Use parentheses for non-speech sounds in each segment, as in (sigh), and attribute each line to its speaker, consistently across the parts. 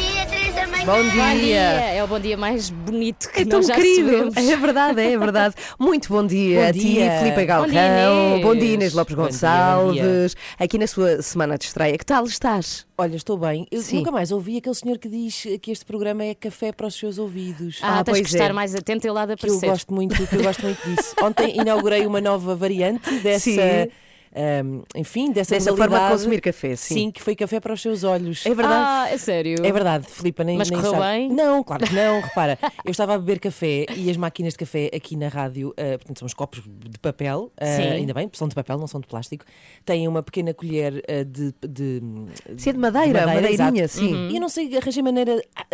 Speaker 1: dia, três da manhã.
Speaker 2: Bom
Speaker 3: Bom
Speaker 2: dia.
Speaker 3: dia! É o bom dia mais bonito que
Speaker 2: É tão
Speaker 3: nós já
Speaker 2: querido. É verdade, é verdade. Muito bom dia
Speaker 4: Bom
Speaker 2: a ti,
Speaker 4: dia.
Speaker 2: Filipe Galrão.
Speaker 3: Bom dia, Inês.
Speaker 2: Bom dia, Inês Lopes
Speaker 4: Bom dia,
Speaker 2: Gonçalves. Aqui na sua semana de estreia. Que tal estás?
Speaker 4: Olha, estou bem. Eu
Speaker 2: Sim.
Speaker 4: nunca mais ouvi aquele senhor que diz que este programa é café para os seus ouvidos.
Speaker 3: Ah,
Speaker 2: Ah,
Speaker 3: tens
Speaker 2: pois
Speaker 3: que estar
Speaker 2: é.
Speaker 3: mais atento e lá de
Speaker 4: que eu
Speaker 3: aparecer.
Speaker 4: gosto muito, que eu gosto muito disso. Ontem inaugurei uma nova variante (laughs) dessa,
Speaker 2: Sim.
Speaker 4: Enfim, dessa,
Speaker 2: Dessa forma de consumir café, sim.
Speaker 4: que foi café para os seus olhos.
Speaker 2: É verdade.
Speaker 3: Ah, é sério?
Speaker 4: É verdade, Filipa, nem,
Speaker 3: Mas
Speaker 4: nem
Speaker 3: correu
Speaker 4: sabe.
Speaker 3: bem?
Speaker 4: Não, claro que não. (laughs) Repara, eu estava a beber café e as máquinas de café aqui na rádio, ah, portanto, são os copos de papel,
Speaker 3: Sim.
Speaker 4: ainda bem, são de papel, não são de plástico, têm uma pequena colher ah, de, de.
Speaker 2: Sim, é de madeira, madeirinha,
Speaker 4: exato.
Speaker 2: sim.
Speaker 4: E eu não sei, arranjei maneira a,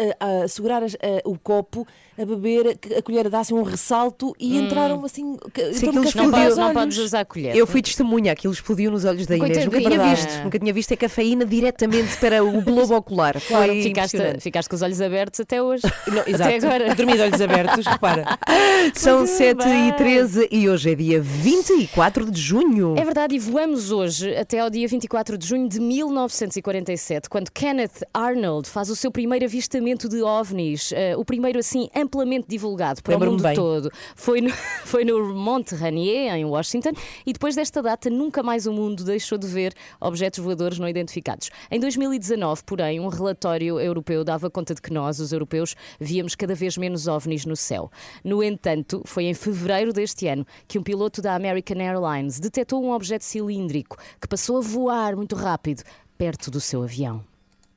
Speaker 4: a- a segurar as- a- o copo, a beber, que a colher dá assim um ressalto e entraram assim.
Speaker 2: Sim,
Speaker 4: café
Speaker 3: Não, podes, não podes usar a colher.
Speaker 2: Eu fui testemunha, aquilo explodiu nos olhos da Inês. Nunca tinha visto, nunca tinha visto a cafeína diretamente para o globo ocular. (laughs) Foi
Speaker 3: Ficaste, ficaste com os olhos abertos até hoje. (laughs)
Speaker 4: Não,
Speaker 3: Até
Speaker 4: exato.
Speaker 3: agora.
Speaker 4: Dormi de olhos abertos, repara. (laughs)
Speaker 2: São
Speaker 3: Muito
Speaker 2: 7
Speaker 3: bem.
Speaker 2: e 13 e hoje é dia 24 de junho.
Speaker 3: É verdade, e voamos hoje até ao dia 24 de junho de 1947, quando Kenneth Arnold faz o seu primeiro avistamento de ovnis, eh, o primeiro assim amplamente divulgado para o mundo
Speaker 4: bem.
Speaker 3: todo. Foi no, foi no Monte Rainier, em Washington, e depois desta data nunca mais o mundo deixou de ver objetos voadores não identificados. Em 2019, porém, um relatório europeu dava conta de que nós, os europeus, víamos cada vez menos ovnis no céu. No entanto, foi em fevereiro deste ano que um piloto da American Airlines detectou um objeto cilíndrico que passou a voar muito rápido perto do seu avião.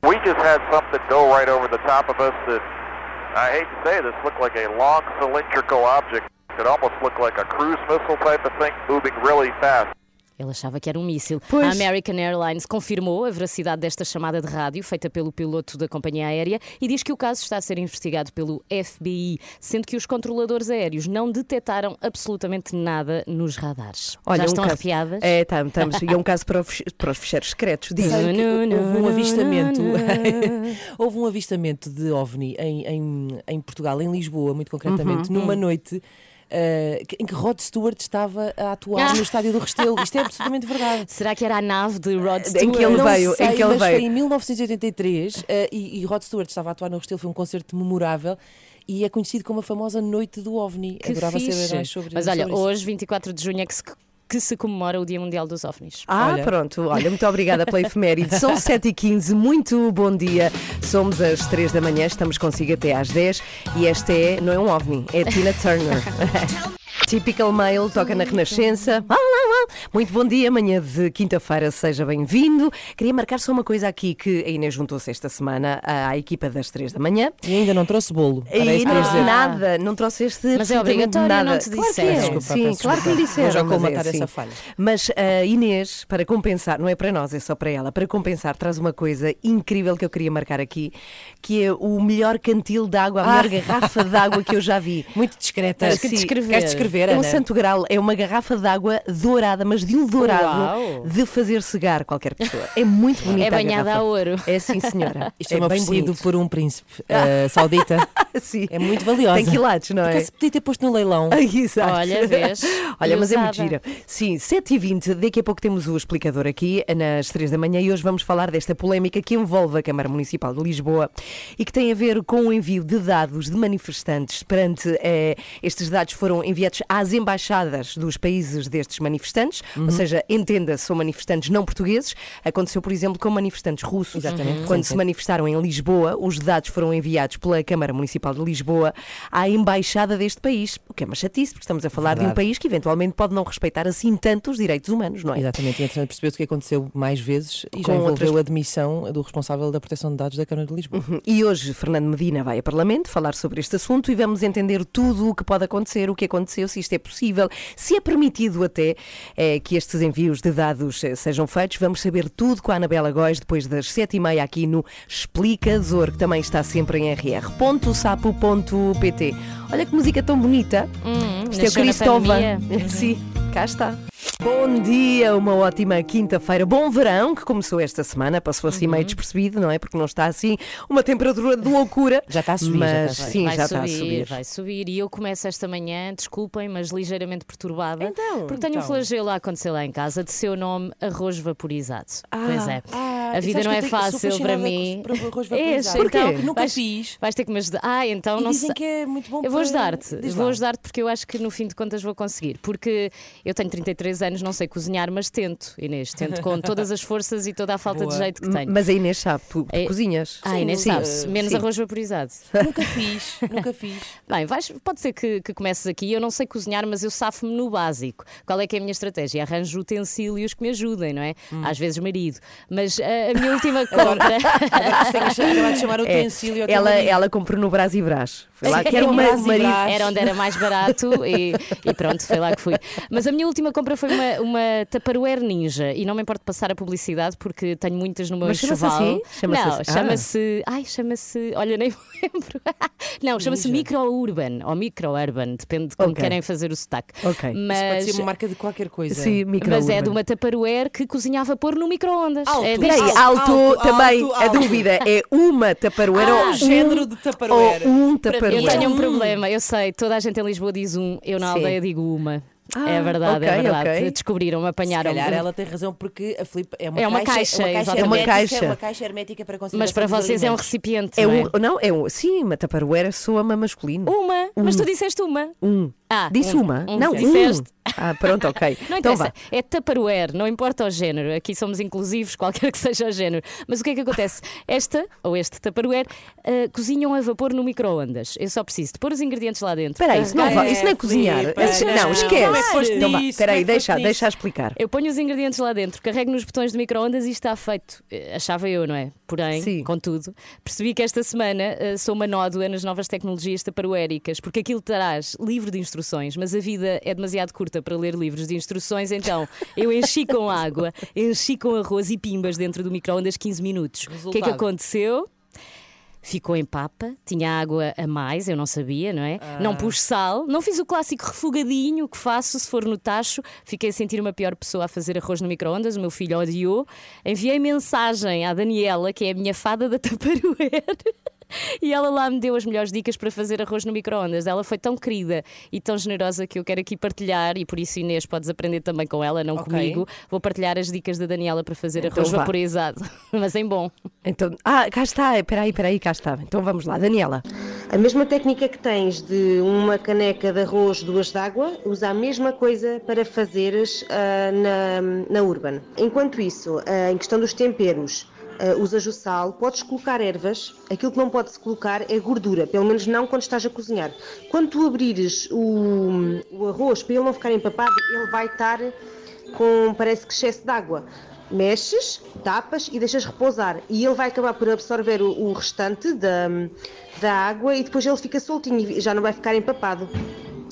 Speaker 5: We just had something go right over the top of us that, I hate to say this, looked like a long cylindrical object. It almost looked like a cruise missile type of thing moving really fast.
Speaker 3: Ele achava que era um míssil.
Speaker 2: Pois.
Speaker 3: A American Airlines confirmou a veracidade desta chamada de rádio feita pelo piloto da companhia aérea e diz que o caso está a ser investigado pelo FBI, sendo que os controladores aéreos não detectaram absolutamente nada nos radares. Já estão
Speaker 2: um caso-
Speaker 3: arrepiadas?
Speaker 2: É, tam- estamos. E é um caso para, os- para os fecheiros secretos. Diz.
Speaker 4: Sabe que houve um (laughs) avistamento (laughs) houve um avistamento de OVNI em, em, em Portugal, em Lisboa, muito concretamente, numa noite que- em que Rod Stewart estava a atuar
Speaker 3: Ah.
Speaker 4: no estádio do Restelo. Isto é absolutamente verdade. (laughs)
Speaker 3: Será que era a nave de Rod
Speaker 2: Em
Speaker 3: Stewart?
Speaker 2: que ele
Speaker 4: Não
Speaker 2: veio, em
Speaker 4: sei,
Speaker 2: que ele
Speaker 4: mas
Speaker 2: veio.
Speaker 4: foi em 1983 eh, e, e Rod Stewart estava a atuar no Restelo, foi um concerto memorável e é conhecido como a famosa Noite do OVNI.
Speaker 3: Que
Speaker 4: Adorava
Speaker 3: fixe.
Speaker 4: saber mais sobre
Speaker 3: Mas olha,
Speaker 4: sobre isso.
Speaker 3: hoje, 24 de junho, é que se, que se comemora o Dia Mundial dos OVNIs.
Speaker 2: Ah,
Speaker 4: Olha.
Speaker 2: pronto. Olha, muito obrigada pela efeméride. São (laughs) 7h15, muito bom dia. Somos às 3 da manhã, estamos consigo até às 10 e esta é, não é um ovni, é Tina Turner. (laughs) Typical Mail toca na Renascença. Ah, ah, ah. Muito bom dia, amanhã de quinta-feira, seja bem-vindo. Queria marcar só uma coisa aqui que a Inês juntou-se esta semana à equipa das 3 da manhã.
Speaker 4: E ainda não trouxe bolo.
Speaker 2: E
Speaker 4: ia dizer.
Speaker 2: nada, não trouxeste
Speaker 3: Mas é obrigatório,
Speaker 2: nada.
Speaker 3: não te
Speaker 2: Claro que
Speaker 3: disseram.
Speaker 2: é.
Speaker 4: Desculpa,
Speaker 2: Sim,
Speaker 4: peço
Speaker 2: claro que lhe
Speaker 4: desculpa.
Speaker 2: disseram.
Speaker 4: Vou já
Speaker 2: mas é
Speaker 4: colmatar
Speaker 2: assim.
Speaker 4: essa falha.
Speaker 2: Mas a Inês, para compensar, não é para nós, é só para ela, para compensar, traz uma coisa incrível que eu queria marcar aqui, que é o melhor cantil de água, a melhor garrafa de água que eu já vi. (laughs)
Speaker 4: Muito discreta.
Speaker 3: Tens que descrever.
Speaker 4: Queres descrever,
Speaker 2: É um
Speaker 4: Ana?
Speaker 2: santo grau, é uma garrafa de água dourada, mas de um dourado
Speaker 3: Uau.
Speaker 2: de fazer cegar qualquer pessoa. É muito (laughs) bonita
Speaker 3: É banhada
Speaker 2: a garrafa.
Speaker 3: ouro.
Speaker 2: É sim, senhora. (laughs)
Speaker 4: Isto é,
Speaker 2: bem
Speaker 4: oferecido
Speaker 2: bonito.
Speaker 4: por um príncipe eh, saudita. (laughs)
Speaker 2: Sim.
Speaker 4: É muito valiosa.
Speaker 2: Tem quilates, não é?
Speaker 4: Porque se podia ter posto no leilão.
Speaker 2: Ai, Exato.
Speaker 3: Olha, vês?
Speaker 2: Olha,
Speaker 3: E
Speaker 2: mas é muito
Speaker 3: usada.
Speaker 2: gira. Sim, 7h20, daqui a pouco temos o explicador aqui, nas 3 da manhã, e hoje vamos falar desta polémica que envolve a Câmara Municipal de Lisboa e que tem a ver com o envio de dados de manifestantes perante. eh, estes dados foram enviados às embaixadas dos países destes manifestantes,
Speaker 4: Uhum.
Speaker 2: ou seja, entenda-se, são manifestantes não portugueses. Aconteceu, por exemplo, com manifestantes russos.
Speaker 4: Exatamente.
Speaker 2: Quando
Speaker 4: Sim,
Speaker 2: se manifestaram em Lisboa, os dados foram enviados pela Câmara Municipal de Lisboa à embaixada deste país, o que é uma chatice, porque estamos a falar de um
Speaker 4: Verdade.
Speaker 2: país que eventualmente pode não respeitar assim tanto os direitos humanos, não é?
Speaker 4: Exatamente, e entretanto percebeu-se o que aconteceu mais vezes e já envolveu
Speaker 2: outras-
Speaker 4: a admissão do responsável da proteção de dados da Câmara de Lisboa.
Speaker 2: E hoje Fernando Medina vai a Parlamento falar sobre este assunto e vamos entender tudo o que pode acontecer, o que aconteceu, se isto é possível, se é permitido até eh, é que estes envios de dados eh, sejam feitos. Vamos saber tudo com a Anabela Góis depois das sete e meia aqui no Explicador, que também está sempre em rr.sapo.pt. Olha que música tão bonita.
Speaker 3: Hum,
Speaker 2: Isto é o Cristóvão. (laughs) Sim, cá está. Bom dia, uma ótima quinta-feira. Bom verão que começou esta semana. Passou assim
Speaker 3: Uhum.
Speaker 2: meio despercebido, não é? Porque não está assim uma temperatura de loucura. (laughs)
Speaker 4: Já está a subir, já
Speaker 2: Mas
Speaker 4: está a subir.
Speaker 2: sim,
Speaker 3: vai
Speaker 2: já
Speaker 3: subir,
Speaker 2: está a subir.
Speaker 3: vai subir. E eu começo esta manhã, desculpem, mas ligeiramente perturbada.
Speaker 4: Então,
Speaker 3: porque tenho um
Speaker 4: então.
Speaker 3: flagelo a acontecer lá em casa de seu nome arroz vaporizado. pois é.
Speaker 4: Ah,
Speaker 3: a vida não é fácil para mim.
Speaker 4: com arroz (laughs)
Speaker 3: É,
Speaker 4: vaporizado.
Speaker 3: então,
Speaker 4: Porquê? Nunca
Speaker 3: vais,
Speaker 4: fiz.
Speaker 3: Vais ter que me ajudar. Ah, então
Speaker 4: E
Speaker 3: não
Speaker 4: dizem
Speaker 3: sei.
Speaker 4: que é muito bom
Speaker 3: Eu vou ajudar-te, vou ajudar-te porque eu acho que no fim de contas vou conseguir. Porque eu tenho 33 anos, não sei cozinhar, mas tento, Inês. Tento com (laughs) todas as forças e toda a falta
Speaker 4: Boa.
Speaker 3: de jeito que tenho.
Speaker 2: Mas a Inês sabe, tu, tu
Speaker 3: É-
Speaker 2: cozinhas.
Speaker 3: Ah, Inês
Speaker 2: Sim,
Speaker 3: sabe-se, menos
Speaker 2: sim.
Speaker 3: arroz vaporizado.
Speaker 4: Nunca fiz, nunca fiz. (laughs)
Speaker 3: Bem, vais- pode ser que, que comeces aqui. Eu não sei cozinhar, mas eu safo-me no básico. Qual é que é a minha estratégia? Arranjo utensílios que me ajudem, não é?
Speaker 4: Hum.
Speaker 3: Às vezes marido. Mas ah, a minha última (laughs) compra.
Speaker 4: Agora acabado de chamar o
Speaker 2: É,
Speaker 4: utensílio teu
Speaker 2: ela,
Speaker 4: marido.
Speaker 2: ela comprou no Brás e Brás. Foi lá (laughs) que era marido.
Speaker 4: Brás.
Speaker 3: Era onde era mais barato e, e pronto, foi lá que fui. Mas a minha última compra foi uma, uma Tupperware Ninja e não me importo passar a publicidade porque tenho muitas no meu
Speaker 2: Mas chama-se
Speaker 3: enxoval.
Speaker 2: assim? Chama-se
Speaker 3: não,
Speaker 2: assim? Ah.
Speaker 3: chama-se. Ai, chama-se. Olha, nem (laughs) me lembro. não, chama-se. Micro-Urban ou Micro-Urban, depende de como
Speaker 2: Ok.
Speaker 3: querem fazer o sotaque.
Speaker 2: Ok. Isso
Speaker 4: pode
Speaker 3: Mas,
Speaker 4: ser uma marca de qualquer coisa.
Speaker 2: Sim, micro
Speaker 3: mas é de uma Tupperware que cozinha a vapor no micro-ondas.
Speaker 4: Alto.
Speaker 3: É
Speaker 2: Peraí,
Speaker 3: deste-
Speaker 2: alto,
Speaker 4: alto,
Speaker 2: também.
Speaker 4: alto,
Speaker 2: A
Speaker 4: alto.
Speaker 2: dúvida é uma Tupperware
Speaker 4: Ah,
Speaker 2: ou um,
Speaker 4: género de Tupperware.
Speaker 2: Ou um
Speaker 4: Para
Speaker 3: Eu tenho um
Speaker 4: Hum.
Speaker 3: problema, eu sei, toda a gente em Lisboa diz um, eu na
Speaker 2: Sim.
Speaker 3: aldeia digo uma.
Speaker 2: Ah,
Speaker 3: é verdade, é
Speaker 2: ok,
Speaker 3: verdade.
Speaker 2: ok.
Speaker 3: Descobriram,
Speaker 4: Se
Speaker 3: apanharam.
Speaker 4: calhar ela tem razão porque a Flip é uma,
Speaker 3: É uma
Speaker 4: caixa,
Speaker 3: caixa,
Speaker 4: é uma caixa
Speaker 3: exatamente.
Speaker 2: É uma caixa.
Speaker 4: é uma caixa hermética para conservação
Speaker 3: Mas para vocês é um recipiente,
Speaker 2: É
Speaker 3: não é?
Speaker 2: um, não, é um, sim, uma Tupperware soa-me masculino.
Speaker 3: Uma, mas tu disseste uma.
Speaker 2: Um.
Speaker 3: Ah,
Speaker 2: Disse
Speaker 3: um-
Speaker 2: uma?
Speaker 3: um
Speaker 2: não,
Speaker 3: disseste.
Speaker 2: Ah, pronto, ok. (laughs)
Speaker 3: Não
Speaker 2: então
Speaker 3: interessa,
Speaker 2: vá.
Speaker 3: é Tupperware, não importa o género. Aqui somos inclusivos, (laughs) qualquer que seja o género. Mas o que é que acontece? Esta, ou este Tupperware, ah, cozinham a vapor no micro-ondas. Eu só preciso de pôr os ingredientes lá dentro.
Speaker 2: Espera aí, isso não,
Speaker 3: carregar-
Speaker 2: va- isso não é cozinhar. Isso-
Speaker 4: não.
Speaker 2: não, esquece.
Speaker 4: É
Speaker 2: Então
Speaker 4: nisso?
Speaker 2: Espera aí,
Speaker 4: é
Speaker 2: deixa, deixa explicar.
Speaker 3: Eu ponho os ingredientes lá dentro, carrego nos botões do micro-ondas e está feito. Eh, Achava eu, não é? Porém,
Speaker 2: Sim.
Speaker 3: contudo, percebi que esta semana eh, sou uma nódoa nas novas tecnologias taparoéricas, porque aquilo traz livro de instruções, mas a vida é demasiado curta para ler livros de instruções, então eu enchi com água, enchi com arroz e pimbas dentro do micro-ondas 15 minutos. O que é que aconteceu? Ficou em papa, tinha água a mais, eu não sabia, não é? Não pus sal, não fiz o clássico refogadinho que faço se for no tacho. Fiquei a sentir uma pior pessoa a fazer arroz no micro-ondas, o meu filho odiou. Enviei mensagem à Daniela, que é a minha fada da (laughs) Tupperware. (laughs) E ela lá me deu as melhores dicas para fazer arroz no micro-ondas. Ela foi tão querida e tão generosa que eu quero aqui partilhar, e por isso, Inês, podes aprender também com ela, não
Speaker 4: Ok.
Speaker 3: comigo. Vou partilhar as dicas da Daniela para fazer
Speaker 2: Então
Speaker 3: arroz
Speaker 2: vá.
Speaker 3: vaporizado, (laughs) mas em bom.
Speaker 2: Então, ah, cá está. Espera aí, espera aí, cá está. Então vamos lá, Daniela.
Speaker 6: A mesma técnica que tens de uma caneca de arroz, duas de água, usa a mesma coisa para fazeres ah, na, na Urban. Enquanto isso, ah, em questão dos temperos, ah, usas o sal, podes colocar ervas, aquilo que não pode-se colocar é gordura, pelo menos não quando estás a cozinhar. Quando tu abrires o, o arroz, para ele não ficar empapado, ele vai estar com, parece que excesso de água. Mexes, tapas e deixas repousar. E ele vai acabar por absorver o, o restante da, da água e depois ele fica soltinho e já não vai ficar empapado.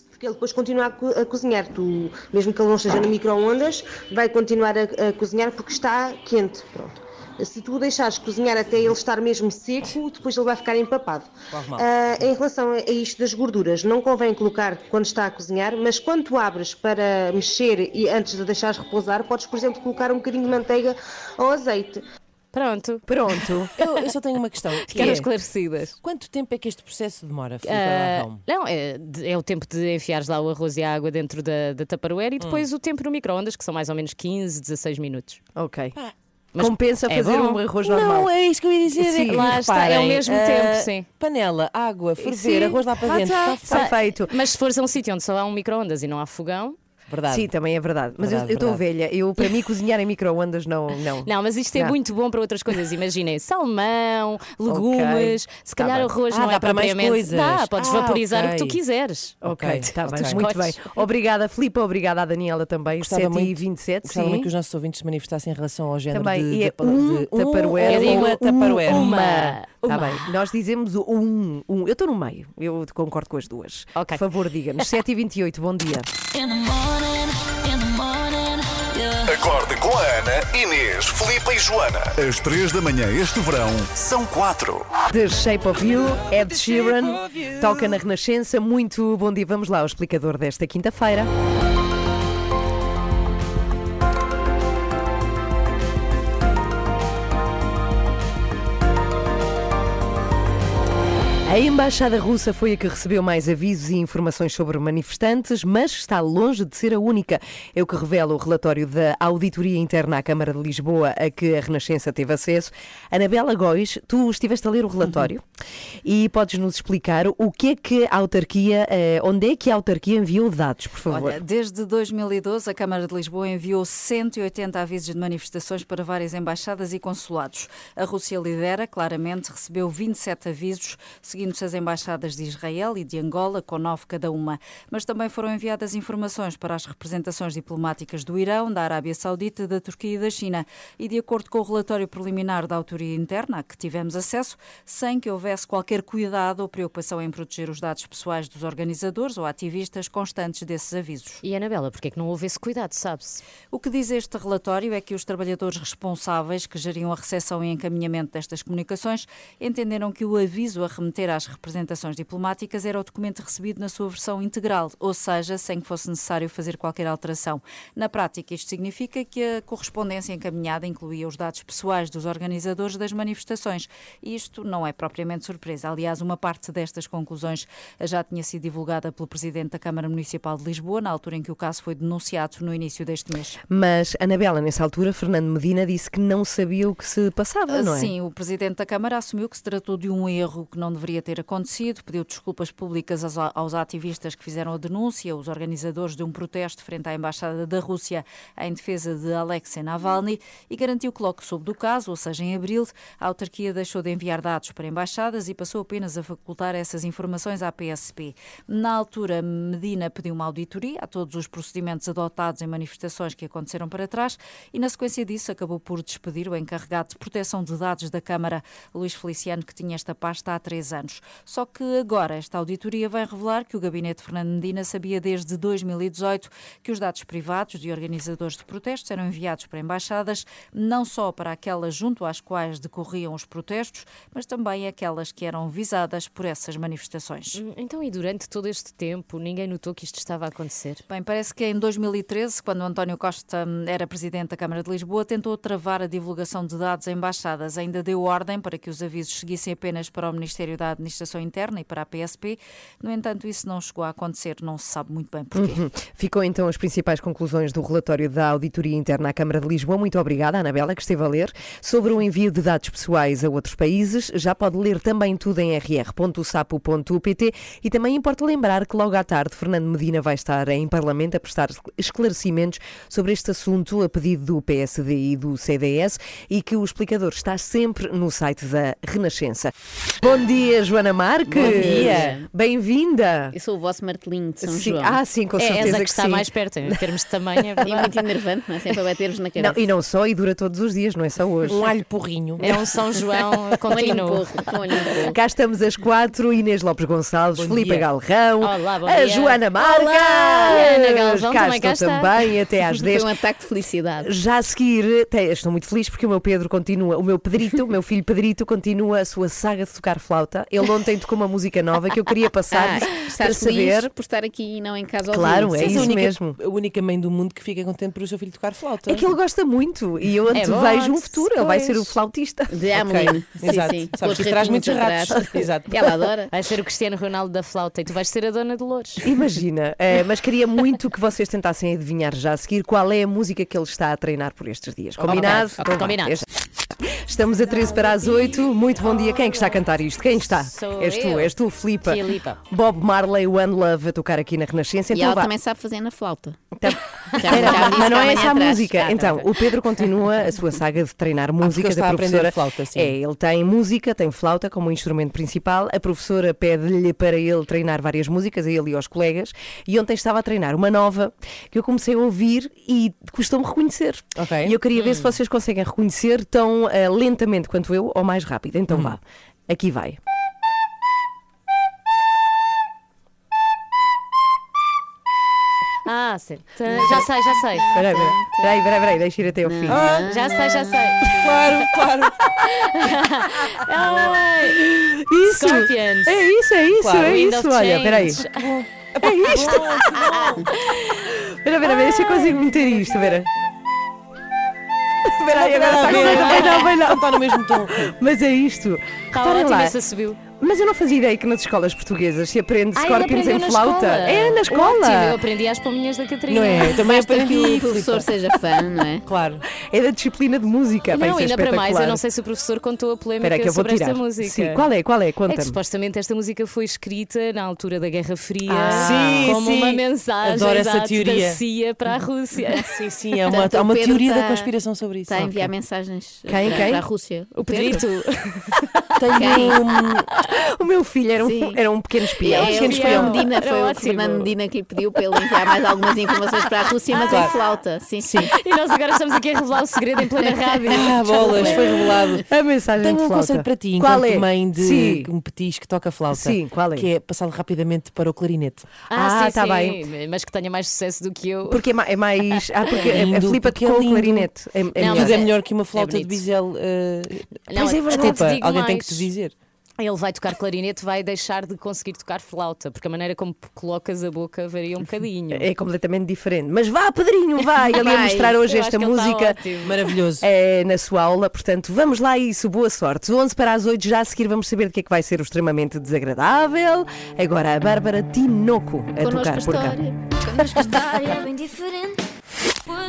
Speaker 6: Porque ele depois continua a, co- a cozinhar. Tu, mesmo que ele não esteja no micro-ondas, vai continuar a, a cozinhar porque está quente. Pronto. Se tu o deixares cozinhar até ele estar mesmo seco, depois ele vai ficar empapado. Ah, em relação a isto das gorduras, não convém colocar quando está a cozinhar, mas quando tu abres para mexer e antes de deixares repousar, podes, por exemplo, colocar um bocadinho de manteiga ou azeite.
Speaker 3: Pronto,
Speaker 2: Pronto.
Speaker 4: Eu, eu só tenho uma questão. que
Speaker 3: ficaram
Speaker 4: é,
Speaker 3: esclarecidas.
Speaker 4: Quanto tempo é que este processo demora,
Speaker 3: Ah,
Speaker 4: Arrão?
Speaker 3: não, é, é o tempo de enfiares lá o arroz e a água dentro da, da Tupperware e depois o tempo no micro-ondas, que são mais ou menos 15, 16 minutos.
Speaker 2: Ok.
Speaker 3: Mas
Speaker 2: Compensa
Speaker 3: é
Speaker 2: fazer
Speaker 3: bom?
Speaker 2: um arroz normal.
Speaker 4: Não, é isso que eu ia dizer.
Speaker 2: Sim.
Speaker 4: é que,
Speaker 3: Lá está, é ao mesmo
Speaker 4: ah,
Speaker 3: tempo, sim.
Speaker 4: Panela, água, ferver,
Speaker 2: Sim.
Speaker 4: arroz lá para
Speaker 2: Ah,
Speaker 4: dentro.
Speaker 2: tá,
Speaker 4: Está
Speaker 2: está feito.
Speaker 3: Mas se fores a um sítio onde só há um micro-ondas e não há fogão.
Speaker 4: Verdade.
Speaker 2: Sim, também é verdade. Mas eu-
Speaker 4: Verdade,
Speaker 2: eu estou velha. Eu, para mim, cozinhar em micro-ondas não, não.
Speaker 3: Não, mas isto é
Speaker 2: Não.
Speaker 3: muito bom para outras coisas. Imaginem, salmão, legumes, se
Speaker 2: Tá
Speaker 3: calhar
Speaker 2: bem.
Speaker 3: arroz
Speaker 4: Ah,
Speaker 3: não
Speaker 4: dá
Speaker 3: é
Speaker 4: para mais coisas.
Speaker 3: Dá, podes
Speaker 4: Ah,
Speaker 3: vaporizar o que tu quiseres.
Speaker 2: Ok, está bem.
Speaker 3: Tu
Speaker 2: Muito bem.
Speaker 3: escolhes.
Speaker 2: Obrigada, Filipe. Obrigada à Daniela também.
Speaker 4: Gostava
Speaker 2: 7 e
Speaker 4: muito-
Speaker 2: 27
Speaker 4: Gostava
Speaker 2: sim.
Speaker 4: muito que os nossos ouvintes se manifestassem em relação ao género
Speaker 2: Também.
Speaker 4: de,
Speaker 2: E é
Speaker 4: de,
Speaker 2: um
Speaker 4: ou
Speaker 2: ou
Speaker 4: uma
Speaker 2: um-
Speaker 4: Tupperware.
Speaker 3: uma.
Speaker 2: Está bem, nós dizemos o um, um. Eu estou no meio, eu concordo com as duas.
Speaker 3: Ok.
Speaker 2: Por favor, diga-nos. 7 e 28 bom dia.
Speaker 7: Acorde com a Ana, Inês, Filipe e Joana. Às três da manhã este verão, são quatro.
Speaker 2: The Shape of You, Ed Sheeran, toca na Renascença. Muito bom dia. Vamos lá ao explicador desta quinta-feira. A embaixada russa foi a que recebeu mais avisos e informações sobre manifestantes, mas está longe de ser a única. É o que revela o relatório da Auditoria Interna à Câmara de Lisboa, a que a Renascença teve acesso. Anabela Góis, tu estiveste a ler o relatório e podes nos explicar o que é que a autarquia, eh, onde é que a autarquia enviou dados, por favor?
Speaker 8: Olha, desde 2012 a Câmara de Lisboa enviou 180 avisos de manifestações para várias embaixadas e consulados. A Rússia lidera, claramente, recebeu 27 avisos, seguindo-se as embaixadas de Israel e de Angola, com nove cada uma. Mas também foram enviadas informações para as representações diplomáticas do Irão, da Arábia Saudita, da Turquia e da China. E de acordo com o relatório preliminar da autoria interna, a que tivemos acesso, sem que houvesse qualquer cuidado ou preocupação em proteger os dados pessoais dos organizadores ou ativistas constantes desses avisos.
Speaker 3: E Anabela, porquê é que não houve esse cuidado, sabe-se?
Speaker 8: O que diz este relatório é que os trabalhadores responsáveis que geriam a recepção e encaminhamento destas comunicações entenderam que o aviso a remeter às representações diplomáticas era o documento recebido na sua versão integral, ou seja, sem que fosse necessário fazer qualquer alteração. Na prática, isto significa que a correspondência encaminhada incluía os dados pessoais dos organizadores das manifestações. Isto não é propriamente surpresa. Aliás, uma parte destas conclusões já tinha sido divulgada pelo Presidente da Câmara Municipal de Lisboa, na altura em que o caso foi denunciado no início deste mês.
Speaker 2: Mas, Anabela, nessa altura, Fernando Medina disse que não sabia o que se passava, não é?
Speaker 8: Sim, o Presidente da Câmara assumiu que se tratou de um erro que não deveria ter acontecido, pediu desculpas públicas aos, aos ativistas que fizeram a denúncia, os organizadores de um protesto frente à Embaixada da Rússia em defesa de Alexei Navalny e garantiu que logo soube do caso, ou seja, em abril, a autarquia deixou de enviar dados para embaixadas e passou apenas a facultar essas informações à PSP. Na altura, Medina pediu uma auditoria a todos os procedimentos adotados em manifestações que aconteceram para trás e, na sequência disso, acabou por despedir o encarregado de proteção de dados da Câmara, Luís Feliciano, que tinha esta pasta há três anos. Só que agora esta auditoria vai revelar que o gabinete de Fernando Medina sabia desde 2018 que os dados privados de organizadores de protestos eram enviados para embaixadas, não só para aquelas junto às quais decorriam os protestos, mas também aquelas que eram visadas por essas manifestações.
Speaker 3: Então, e durante todo este tempo, ninguém notou que isto estava a acontecer?
Speaker 8: Bem, parece que em 2013, quando António Costa hum, era presidente da Câmara de Lisboa, tentou travar a divulgação de dados a embaixadas. Ainda deu ordem para que os avisos seguissem apenas para o Ministério da Administração Interna e para a PSP. No entanto, isso não chegou a acontecer, não se sabe muito bem porquê.
Speaker 2: Uhum. Ficou então as principais conclusões do relatório da Auditoria Interna à Câmara de Lisboa. Muito obrigada, Anabela, que esteve a ler. Sobre o envio de dados pessoais a outros países, já pode ler também tudo em rr.sapo.pt e também importa lembrar que logo à tarde Fernando Medina vai estar em Parlamento a prestar esclarecimentos sobre este assunto a pedido do PSD e do CDS e que o explicador está sempre no site da Renascença. Bom dia, Joana Marques.
Speaker 9: Bom dia.
Speaker 2: Bem-vinda.
Speaker 9: Eu sou o vosso martelinho de São
Speaker 2: Sim.
Speaker 9: João.
Speaker 2: Ah, sim, com
Speaker 3: É
Speaker 2: certeza
Speaker 3: essa que,
Speaker 2: que
Speaker 3: está
Speaker 2: sim.
Speaker 3: mais perto, em termos de tamanho, é (laughs)
Speaker 9: E muito enervante, não é? Sempre a bater-vos na
Speaker 2: Não,
Speaker 9: cabeça.
Speaker 2: e não só, e dura todos os dias, não é só hoje.
Speaker 4: Um alho porrinho.
Speaker 3: É um São João
Speaker 9: Com
Speaker 3: contínuo. (laughs)
Speaker 9: porro.
Speaker 2: Cá estamos às quatro, Inês Lopes Gonçalves,
Speaker 4: Bom
Speaker 2: Filipe
Speaker 4: dia.
Speaker 2: Galrão,
Speaker 3: Olá, bom
Speaker 2: a
Speaker 3: dia.
Speaker 2: Joana Marques,
Speaker 3: Olá, e Ana Galvão
Speaker 2: cá
Speaker 3: também cá
Speaker 2: estou
Speaker 3: está.
Speaker 2: também até às (laughs)
Speaker 9: Foi
Speaker 2: 10.
Speaker 9: um ataque de felicidade.
Speaker 2: Já a seguir, te- estou muito feliz porque o meu Pedro continua, o meu Pedrito, o meu filho Pedrito, continua a sua saga de tocar flauta. Ele ontem tocou uma música nova que eu queria passar
Speaker 9: Ah,
Speaker 2: para saber.
Speaker 9: por estar aqui e não em casa ao
Speaker 2: Claro, é
Speaker 4: És a
Speaker 2: isso
Speaker 4: única,
Speaker 2: mesmo.
Speaker 4: A única mãe do mundo que fica contente por o seu filho tocar flauta.
Speaker 2: É que ele gosta muito e eu
Speaker 3: É
Speaker 2: antevejo um futuro, ele vai
Speaker 3: pois.
Speaker 2: ser o flautista.
Speaker 9: De Ameline. Sim,
Speaker 4: Exato.
Speaker 9: sim.
Speaker 4: Sabes
Speaker 9: Com
Speaker 4: que isso traz
Speaker 9: os
Speaker 4: muitos ratos.
Speaker 9: atrás. (laughs)
Speaker 4: Exato.
Speaker 9: Ela adora.
Speaker 3: Vai ser o Cristiano Ronaldo da flauta e tu vais ser a dona de Louros.
Speaker 2: Imagina, eh, mas queria muito que vocês tentassem adivinhar já a seguir qual é a música que ele está a treinar por estes dias. Combinado?
Speaker 3: ok,
Speaker 2: Então vá,
Speaker 3: combinado.
Speaker 2: Estamos a 13 para as 8. Muito bom dia. Quem é que está a cantar isto? Quem está?
Speaker 3: Sou
Speaker 2: és tu,
Speaker 3: eu.
Speaker 2: és tu, Filipa.
Speaker 3: Filipa.
Speaker 2: Bob Marley, One Love a tocar aqui na Renascença.
Speaker 9: E
Speaker 2: Então
Speaker 9: ela
Speaker 2: vá.
Speaker 9: também sabe fazer na flauta.
Speaker 2: Então- (laughs) Era, mas não é essa a
Speaker 9: atrás.
Speaker 2: música.
Speaker 9: Ah,
Speaker 2: então, o Pedro continua a sua saga de treinar música
Speaker 4: ele
Speaker 2: da professora.
Speaker 4: flauta, sim.
Speaker 2: É, ele tem música, tem flauta como instrumento principal. A professora pede-lhe para ele treinar várias músicas, a ele e aos colegas. E ontem estava a treinar uma nova que eu comecei a ouvir e custou-me reconhecer.
Speaker 4: Ok.
Speaker 2: E eu queria ver se vocês conseguem reconhecer tão eh, lentamente quanto eu ou mais rápido. Então vá, aqui vai.
Speaker 3: Tá, Já sei, já sei.
Speaker 2: Espera aí, espera aí, espera aí, deixa ir até ao fim.
Speaker 4: Ah,
Speaker 3: Já sei, já sei.
Speaker 4: claro, claro.
Speaker 2: Isso!
Speaker 3: Scorpions.
Speaker 2: É isso, é isso,
Speaker 4: Claro.
Speaker 2: é isso. Olha, espera aí.
Speaker 3: Change.
Speaker 2: É isto! Espera, espera, espera, se eu consigo meter isto, espera. Espera aí, agora está não, vai não, vai
Speaker 4: Não
Speaker 2: não.
Speaker 4: está no mesmo tom.
Speaker 2: Mas é isto.
Speaker 3: Está ótimo, essa subiu.
Speaker 2: Mas eu não fazia ideia que nas escolas portuguesas se aprende
Speaker 3: Ah, ele
Speaker 2: Scorpions em
Speaker 3: na
Speaker 2: flauta.
Speaker 3: escola.
Speaker 2: É, na escola.
Speaker 3: Ótimo, eu aprendi às palminhas da Catarina.
Speaker 4: Não é? Também
Speaker 9: Basta que
Speaker 4: aprendi.
Speaker 9: o professor seja fã, não é?
Speaker 4: Claro.
Speaker 2: É da disciplina de música. Bem,
Speaker 3: Não,
Speaker 2: é
Speaker 3: ainda para mais, eu não sei se o professor contou a polémica
Speaker 2: que eu vou
Speaker 3: sobre
Speaker 2: tirar.
Speaker 3: esta música.
Speaker 2: Sim, qual é? Qual é?
Speaker 3: É que supostamente esta música foi escrita na altura da Guerra Fria
Speaker 2: Ah.
Speaker 4: Sim,
Speaker 3: como
Speaker 4: sim.
Speaker 3: uma mensagem
Speaker 4: Adoro essa teoria.
Speaker 3: da CIA para a Rússia. (laughs)
Speaker 4: Sim, sim, é uma,
Speaker 9: Portanto,
Speaker 4: há uma
Speaker 9: Pedro
Speaker 4: teoria da conspiração sobre isso.
Speaker 9: Está a enviar mensagens
Speaker 2: Quem,
Speaker 9: para,
Speaker 2: quem?
Speaker 9: para a Rússia.
Speaker 3: O Pedrito. (laughs)
Speaker 4: Tenho. (laughs)
Speaker 2: O meu filho era um, era um pequeno espião.
Speaker 9: É,
Speaker 4: pequeno
Speaker 9: o
Speaker 4: espião.
Speaker 9: Medina,
Speaker 3: Era
Speaker 9: foi o
Speaker 3: ótimo.
Speaker 9: Fernando Medina que lhe pediu para ele enviar mais algumas informações para a Rússia, mas
Speaker 4: Claro.
Speaker 9: em flauta. Sim, sim.
Speaker 3: E nós agora estamos aqui a revelar o segredo em plena rádio.
Speaker 4: Ah, bolas, foi revelado.
Speaker 2: A mensagem
Speaker 4: Tenho
Speaker 2: de
Speaker 4: um
Speaker 2: flauta.
Speaker 4: conselho para ti,
Speaker 2: Qual
Speaker 4: enquanto
Speaker 2: é?
Speaker 4: mãe de
Speaker 2: Sim.
Speaker 4: um petis que toca flauta.
Speaker 2: Sim, qual é?
Speaker 4: Que é passado rapidamente para o clarinete.
Speaker 2: Ah,
Speaker 3: sim,
Speaker 2: tá
Speaker 3: sim,
Speaker 2: bem.
Speaker 3: Mas que tenha mais sucesso do que eu.
Speaker 2: Porque é é mais. Ah, porque a- a
Speaker 4: Lindo,
Speaker 2: Filipa
Speaker 4: porque é
Speaker 2: tocou o clarinete. É, é
Speaker 3: Não,
Speaker 2: melhor.
Speaker 4: Tudo é
Speaker 3: é-
Speaker 4: melhor que uma flauta de bisel. eh,
Speaker 3: Não,
Speaker 2: Pois é verdade.
Speaker 4: Desculpa, alguém tem que te dizer.
Speaker 3: Ele vai tocar clarinete, vai deixar de conseguir tocar flauta, porque a maneira como colocas a boca varia um bocadinho.
Speaker 2: É completamente diferente. Mas vá, Pedrinho, vai! Ele (laughs)
Speaker 9: Vai.
Speaker 2: mostrar hoje
Speaker 3: Eu
Speaker 2: esta
Speaker 3: está
Speaker 2: música.
Speaker 4: Maravilhoso.
Speaker 2: É, na sua aula, portanto, vamos lá a isso, boa sorte. 11 para as 8, já a seguir vamos saber de que é que vai ser o extremamente desagradável. Agora a Bárbara Tinoco a
Speaker 9: Connosco
Speaker 2: tocar
Speaker 9: a
Speaker 2: por cá.
Speaker 1: Connosco a história é bem diferente.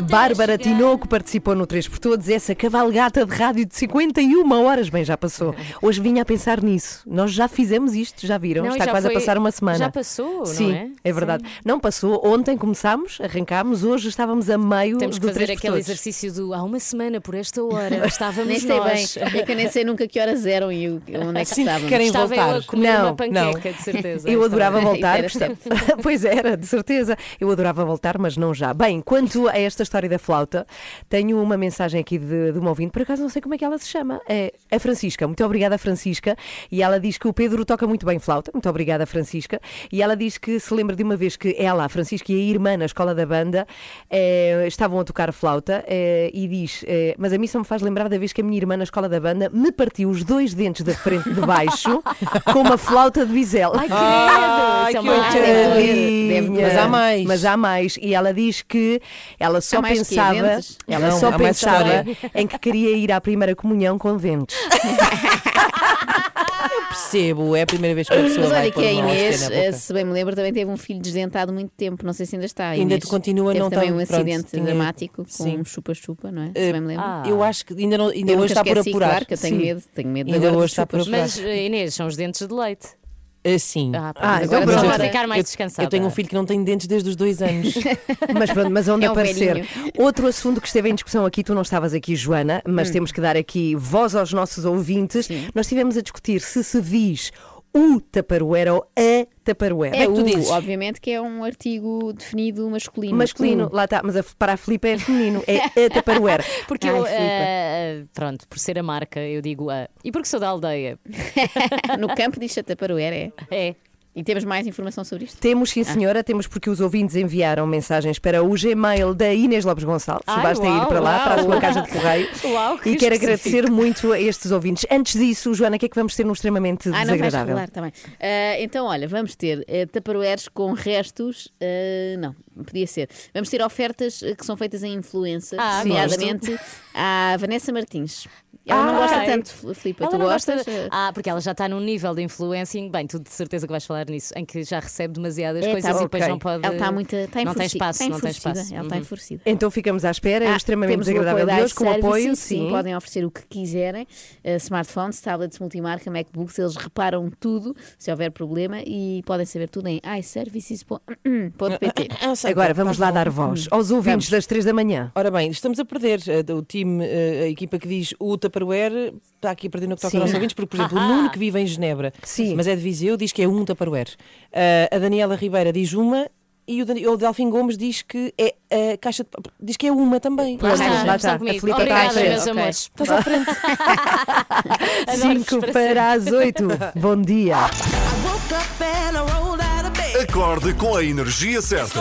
Speaker 2: Bárbara Tinoco participou no 3 por Todos, essa cavalgata de rádio de 51 horas. Bem, já passou. Hoje vinha a pensar nisso. Nós já fizemos isto, já viram?
Speaker 3: Não,
Speaker 2: Está
Speaker 3: já
Speaker 2: quase
Speaker 3: foi-
Speaker 2: a passar uma semana.
Speaker 3: Já passou,
Speaker 2: Sim,
Speaker 3: não é?
Speaker 2: verdade. Não passou. Ontem começámos, arrancámos, hoje estávamos a meio
Speaker 3: Temos que
Speaker 2: do
Speaker 3: fazer
Speaker 2: 3 por
Speaker 3: aquele
Speaker 2: Todos.
Speaker 3: exercício do há uma semana por esta hora (laughs) estávamos
Speaker 9: Nem sei
Speaker 3: nós.
Speaker 9: bem. É que eu nem sei nunca que horas eram e onde é que
Speaker 4: Sim,
Speaker 9: estávamos.
Speaker 4: querem
Speaker 3: Estava eu a
Speaker 4: voltar.
Speaker 3: comer
Speaker 2: Não,
Speaker 3: uma panqueca, de certeza.
Speaker 2: Eu adorava voltar.
Speaker 9: era (laughs)
Speaker 2: pois era, de certeza. Eu adorava voltar, mas não já. Bem, quanto a esta história da flauta, tenho uma mensagem aqui de, de uma ouvinte, por acaso não sei como é que ela se chama. É a Francisca. Muito obrigada, Francisca. E ela diz que o Pedro toca muito bem flauta. Muito obrigada, Francisca. E ela diz que se lembra de uma vez que ela, a Francisca e a irmã na escola da banda eh, estavam a tocar flauta eh, e diz: eh, Mas a mim só me faz lembrar da vez que a minha irmã na escola da banda me partiu os dois dentes da frente de baixo (laughs) com uma flauta de bisel.
Speaker 3: Ai, isso é
Speaker 4: que
Speaker 9: deve doer.
Speaker 4: Mas há mais.
Speaker 2: Mas há mais. E ela diz que ela só
Speaker 9: mais quê?
Speaker 2: pensava, ela
Speaker 4: Não,
Speaker 2: só pensava em que queria ir à primeira comunhão com dentes. (laughs)
Speaker 4: Percebo, é a primeira vez que uma pessoa
Speaker 9: Mas olha que a Inês, eh, se bem me lembro, também teve um filho desdentado muito tempo. Não sei se ainda está. a
Speaker 4: Ainda
Speaker 9: Inês.
Speaker 4: te continua,
Speaker 9: teve
Speaker 4: não
Speaker 9: também
Speaker 4: tem-
Speaker 9: um
Speaker 4: pronto,
Speaker 9: acidente
Speaker 4: tinha-
Speaker 9: dramático com
Speaker 4: Sim.
Speaker 9: um chupa-chupa, não é? Se
Speaker 4: Eh,
Speaker 9: bem me lembro.
Speaker 3: Ah.
Speaker 4: Eu acho que ainda, não, ainda
Speaker 9: eu
Speaker 4: hoje está por
Speaker 9: esqueci,
Speaker 4: apurar.
Speaker 9: claro, que eu tenho
Speaker 4: Sim.
Speaker 9: medo, tenho medo
Speaker 4: Ainda hoje está por apurar.
Speaker 3: Mas eh, Inês, são os dentes de leite.
Speaker 4: Eh, sim.
Speaker 3: Ah, pronto,
Speaker 2: Ah, então pronto.
Speaker 3: a ficar mais
Speaker 4: eu,
Speaker 3: descansada.
Speaker 4: eu tenho um filho que não tem dentes desde os dois anos. (laughs)
Speaker 2: Mas pronto, mas onde
Speaker 9: É um
Speaker 2: aparecer.
Speaker 9: velhinho.
Speaker 2: Outro assunto que esteve em discussão aqui, tu não estavas aqui, Joana,
Speaker 9: Hum.
Speaker 2: mas temos que dar aqui voz aos nossos ouvintes. Nós estivemos a discutir se se diz o taparoeira ou a taparoeira.
Speaker 9: É
Speaker 4: que tu dizes?
Speaker 9: obviamente que é um artigo definido masculino.
Speaker 2: Masculino,
Speaker 9: O.
Speaker 2: lá está, mas a- para a Filipe é feminino, é a taparoeira. (laughs)
Speaker 3: Porque
Speaker 9: Ai,
Speaker 3: eu, eh, pronto, por ser a marca, eu digo a. E porque sou da aldeia. (laughs)
Speaker 9: No campo diz Chataparoera, é.
Speaker 3: É.
Speaker 9: E temos mais informação sobre isto?
Speaker 2: Temos,
Speaker 9: Ah.
Speaker 2: sim, senhora, temos porque os ouvintes enviaram mensagens para o Gmail da Inês Lopes Gonçalves.
Speaker 3: Ai,
Speaker 2: Basta ir
Speaker 3: uau,
Speaker 2: para lá,
Speaker 3: uau.
Speaker 2: para a sua caixa de correio. (laughs)
Speaker 3: Uau, que
Speaker 2: e quero
Speaker 3: específico.
Speaker 2: agradecer muito a estes ouvintes. Antes disso, Joana, o que é que vamos ter no extremamente
Speaker 9: Ah, não vais
Speaker 2: desagradável?
Speaker 9: revelar também. Ah, então, olha, vamos ter uh, taparoeiros com restos. ah, não, não podia ser. Vamos ter ofertas ah, que são feitas em influencers,
Speaker 3: Ah,
Speaker 9: nomeadamente à Vanessa Martins. Ela não
Speaker 3: Ah,
Speaker 9: gosta
Speaker 3: ok.
Speaker 9: tanto, Filipe.
Speaker 3: Ela
Speaker 9: Tu
Speaker 3: não
Speaker 9: gostas?
Speaker 3: gosta- Ah, porque ela já está num nível de influencing. Bem, tu de certeza que vais falar nisso, em que já recebe demasiadas
Speaker 9: É,
Speaker 3: coisas
Speaker 9: tá,
Speaker 3: e depois não pode.
Speaker 9: Ela está muito. Está
Speaker 3: não tem
Speaker 9: enfurecida,
Speaker 3: espaço,
Speaker 9: está
Speaker 3: não tem
Speaker 9: enfurecida,
Speaker 3: espaço.
Speaker 9: Ela está
Speaker 3: Uhum.
Speaker 9: enfurecida.
Speaker 2: Então ficamos à espera. é
Speaker 9: Ah,
Speaker 2: extremamente desagradável de hoje, com apoio.
Speaker 9: iServices, sim. podem oferecer o que quiserem. Uh, smartphones, tablets multimarca, MacBooks, eles reparam tudo se houver problema e podem saber tudo em iServices.pt. (clears throat)
Speaker 2: Agora vamos lá dar voz aos ouvintes das 3 da manhã.
Speaker 4: Ora bem, estamos a perder. eh, O time, eh, a equipa que diz o Tupperware está aqui a perder no que toca aos nossos ouvintes, porque, por exemplo, o Nuno que vive em Genebra,
Speaker 2: Sim.
Speaker 4: mas é de Viseu, diz que é um Tupperware. Eh, a Daniela Ribeira diz uma e o, o Delfim Gomes diz que é a caixa de. diz que é uma também.
Speaker 3: Lá
Speaker 2: Pois,
Speaker 3: está,
Speaker 2: lá está. A. Filipe está à
Speaker 3: Obrigada,
Speaker 2: frente.
Speaker 3: meus
Speaker 2: Ok.
Speaker 3: amores.
Speaker 4: Estás à frente.
Speaker 3: Adoro-vos
Speaker 2: 5
Speaker 3: para
Speaker 2: para as 8. Bom dia.
Speaker 7: Acorde com a energia certa.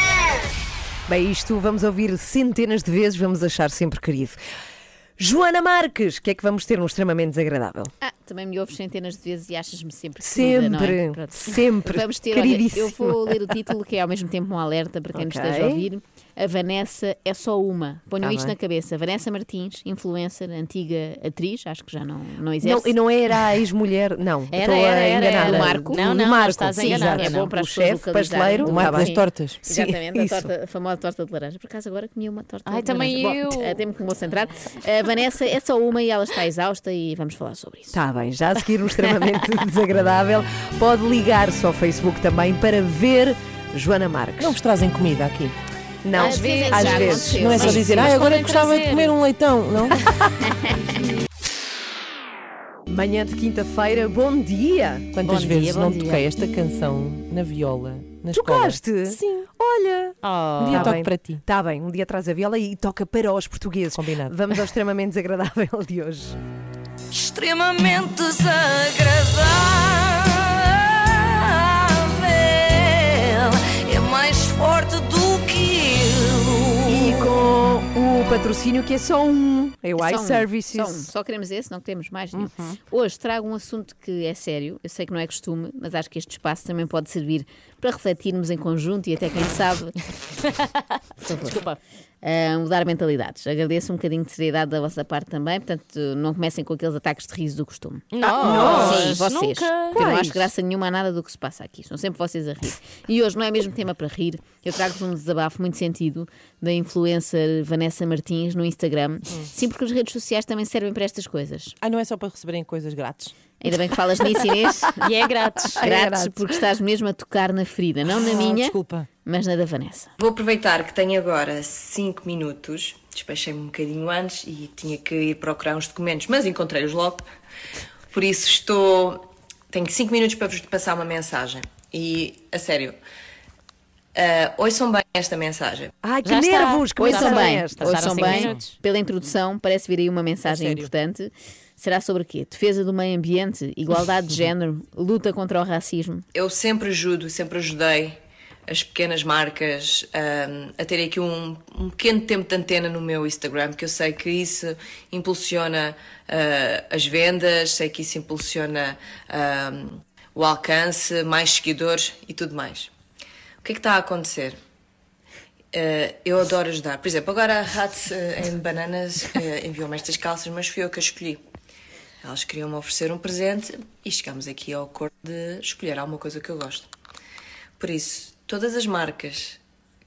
Speaker 2: Bem, isto vamos ouvir centenas de vezes, vamos achar sempre querido. Joana Marques, o que é que vamos ter um extremamente desagradável?
Speaker 9: Ah, também me ouves centenas de vezes e achas-me sempre é?
Speaker 2: Sempre,
Speaker 9: Pronto.
Speaker 2: sempre.
Speaker 9: Vamos ter, olha, eu vou ler o título, que é ao mesmo tempo um alerta para quem nos
Speaker 2: Ok.
Speaker 9: esteja a ouvir. A Vanessa é só uma. Ponham
Speaker 2: Tá
Speaker 9: isto
Speaker 2: bem.
Speaker 9: na cabeça. Vanessa Martins, influencer, antiga atriz, acho que já não, não exerce.
Speaker 2: Não, e não era a ex-mulher, não.
Speaker 9: Era,
Speaker 2: estou
Speaker 9: era,
Speaker 2: a
Speaker 9: era,
Speaker 2: enganar.
Speaker 9: era. Marco? Não, não,
Speaker 2: Marco,
Speaker 9: estás a
Speaker 2: sim,
Speaker 9: enganar,
Speaker 2: exato.
Speaker 9: é bom para as
Speaker 2: o
Speaker 9: pessoas
Speaker 2: chefe pasteleiro.
Speaker 9: O Marco das
Speaker 4: tortas.
Speaker 2: Sim,
Speaker 9: Exatamente, a, torta, a famosa torta de laranja. Por acaso agora comi uma torta
Speaker 3: Ai,
Speaker 9: de
Speaker 3: também
Speaker 9: laranja.
Speaker 3: eu.
Speaker 9: Bom, eh, Tenho que me concentrar. A Vanessa é só uma e ela está exausta e vamos falar sobre isso.
Speaker 2: Está bem, já a seguir um extremamente (laughs) desagradável. Pode ligar-se ao Facebook também para ver Joana Marques.
Speaker 4: Não vos trazem comida aqui?
Speaker 2: Não,
Speaker 9: Às vezes
Speaker 2: às vezes.
Speaker 4: Não é só dizer, ah, agora gostava de
Speaker 3: trazer."
Speaker 4: comer um leitão, não? (laughs)
Speaker 2: Manhã de quinta-feira, bom dia.
Speaker 4: Quantas
Speaker 9: Bom
Speaker 4: vezes
Speaker 9: dia,
Speaker 4: não
Speaker 9: dia.
Speaker 4: toquei esta canção na viola, na escola?
Speaker 2: Tocaste?
Speaker 4: Sim.
Speaker 2: Olha.
Speaker 3: Oh.
Speaker 4: Um dia
Speaker 2: Tá
Speaker 4: toco
Speaker 2: bem.
Speaker 4: para ti.
Speaker 2: Está bem, um dia traz a viola e toca para os portugueses.
Speaker 4: Combinado.
Speaker 2: Vamos ao extremamente desagradável de hoje.
Speaker 1: Extremamente desagradável. É mais forte do.
Speaker 2: Com o patrocínio que é só um, é o
Speaker 9: Só um,
Speaker 2: iServices.
Speaker 9: Só, um. Só queremos esse, não queremos mais nenhum. Hoje trago um assunto que é sério, eu sei que não é costume, mas acho que este espaço também pode servir para refletirmos em conjunto e até quem sabe. (laughs) Por favor.
Speaker 3: Desculpa.
Speaker 9: Ah, mudar mentalidades. Agradeço um bocadinho de seriedade da vossa parte também, portanto, não comecem com aqueles ataques de riso do costume.
Speaker 3: Nós,
Speaker 9: Sim, vocês.
Speaker 3: nunca.
Speaker 9: Eu não acho graça nenhuma a nada do que se passa aqui. São sempre vocês a rir. E hoje não é mesmo tema para rir. Eu trago-vos um desabafo muito sentido da influencer Vanessa Martins no Instagram. Sim, porque as redes sociais também servem para estas coisas.
Speaker 4: Ah, não é só para receberem coisas grátis?
Speaker 9: Ainda bem que falas nisso, Inês. (laughs)
Speaker 3: E é grátis.
Speaker 2: É
Speaker 9: Grátis,
Speaker 2: grátis.
Speaker 9: porque estás mesmo a tocar na ferida. Não na
Speaker 4: Ah,
Speaker 9: minha,
Speaker 4: Desculpa.
Speaker 9: mas na da Vanessa.
Speaker 10: Vou aproveitar que tenho agora 5 minutos, despechei-me um bocadinho antes e tinha que ir procurar uns documentos, mas encontrei-os logo. Por isso estou. Tenho 5 minutos para vos passar uma mensagem. E, a sério, ah, ouçam bem esta mensagem.
Speaker 2: Ai, que
Speaker 3: Já está.
Speaker 2: nervos! Que
Speaker 9: Ouçam
Speaker 2: mensagem
Speaker 9: bem,
Speaker 2: é esta?
Speaker 9: Ouçam
Speaker 3: cinco
Speaker 9: bem.
Speaker 3: minutos.
Speaker 9: Pela introdução, parece vir aí uma mensagem importante. Será sobre o quê? Defesa do meio ambiente, igualdade de (laughs) género, luta contra o racismo.
Speaker 10: Eu sempre ajudo, sempre ajudei as pequenas marcas ahm, a terem aqui um, um pequeno tempo de antena no meu Instagram, que eu sei que isso impulsiona ah, as vendas, sei que isso impulsiona ahm, o alcance, mais seguidores e tudo mais. O que é que está a acontecer? Eh, eu adoro ajudar. Por exemplo, agora a Hats eh, em Bananas eh, enviou-me estas calças, mas fui eu que as escolhi. Elas queriam-me oferecer um presente e chegamos aqui ao acordo de escolher alguma coisa que eu gosto. Por isso, todas as marcas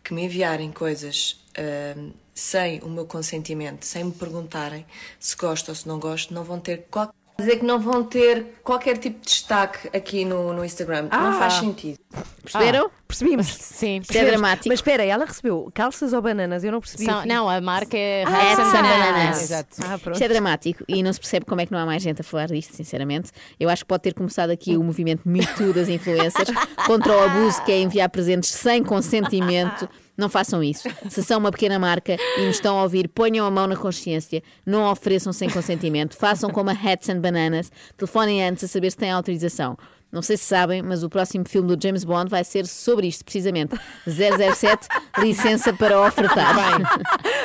Speaker 10: que me enviarem coisas ahm, sem o meu consentimento, sem me perguntarem se gosto ou se não gosto, não vão ter qualquer. Dizer que não vão ter qualquer tipo de destaque aqui no, no Instagram.
Speaker 2: Ah.
Speaker 10: Não faz sentido.
Speaker 9: Perceberam?
Speaker 2: Percebemos.
Speaker 3: Sim.
Speaker 9: Isto é dramático.
Speaker 2: Mas espera, ela recebeu calças ou bananas? Eu não percebi.
Speaker 3: São- não, a marca é
Speaker 9: É de San
Speaker 3: Bananas.
Speaker 9: Bananas.
Speaker 4: Exato.
Speaker 2: Ah, pronto.
Speaker 9: Isto é dramático e não se percebe como é que não há mais gente a falar disto, sinceramente. Eu acho que pode ter começado aqui o movimento Me Too das influencers (laughs) contra o abuso que é enviar presentes sem consentimento. Não façam isso. Se são uma pequena marca e nos estão a ouvir, ponham a mão na consciência, não ofereçam sem consentimento, façam como a Hats and Bananas, telefonem antes a saber se têm autorização. Não sei se sabem, mas o próximo filme do James Bond vai ser sobre isto, precisamente. 007, (laughs) licença para ofertar.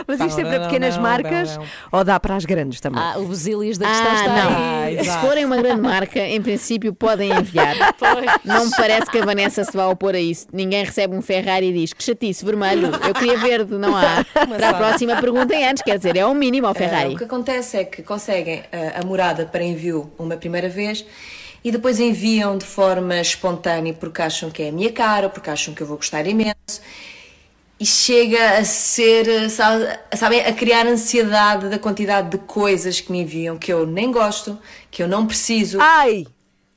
Speaker 2: Mas isto é para pequenas
Speaker 4: não,
Speaker 2: marcas
Speaker 4: não, não.
Speaker 2: ou dá para as grandes também?
Speaker 3: Ah, o Basílios da questão
Speaker 9: Ah,
Speaker 3: está
Speaker 9: não.
Speaker 3: aí.
Speaker 9: Se forem uma grande marca, em princípio podem enviar. (laughs) Não me parece que a Vanessa se vá opor a isso. Ninguém recebe um Ferrari e diz que chatice, vermelho. Eu queria verde, não há. Para a próxima perguntem antes, quer dizer, é um mínimo ao Ferrari.
Speaker 10: o que acontece é que conseguem ah, a morada para envio uma primeira vez e depois enviam de forma espontânea porque acham que é a minha cara, porque acham que eu vou gostar imenso. E chega a ser, sabe- sabem, a criar ansiedade da quantidade de coisas que me enviam que eu nem gosto, que eu não preciso.
Speaker 2: Ai!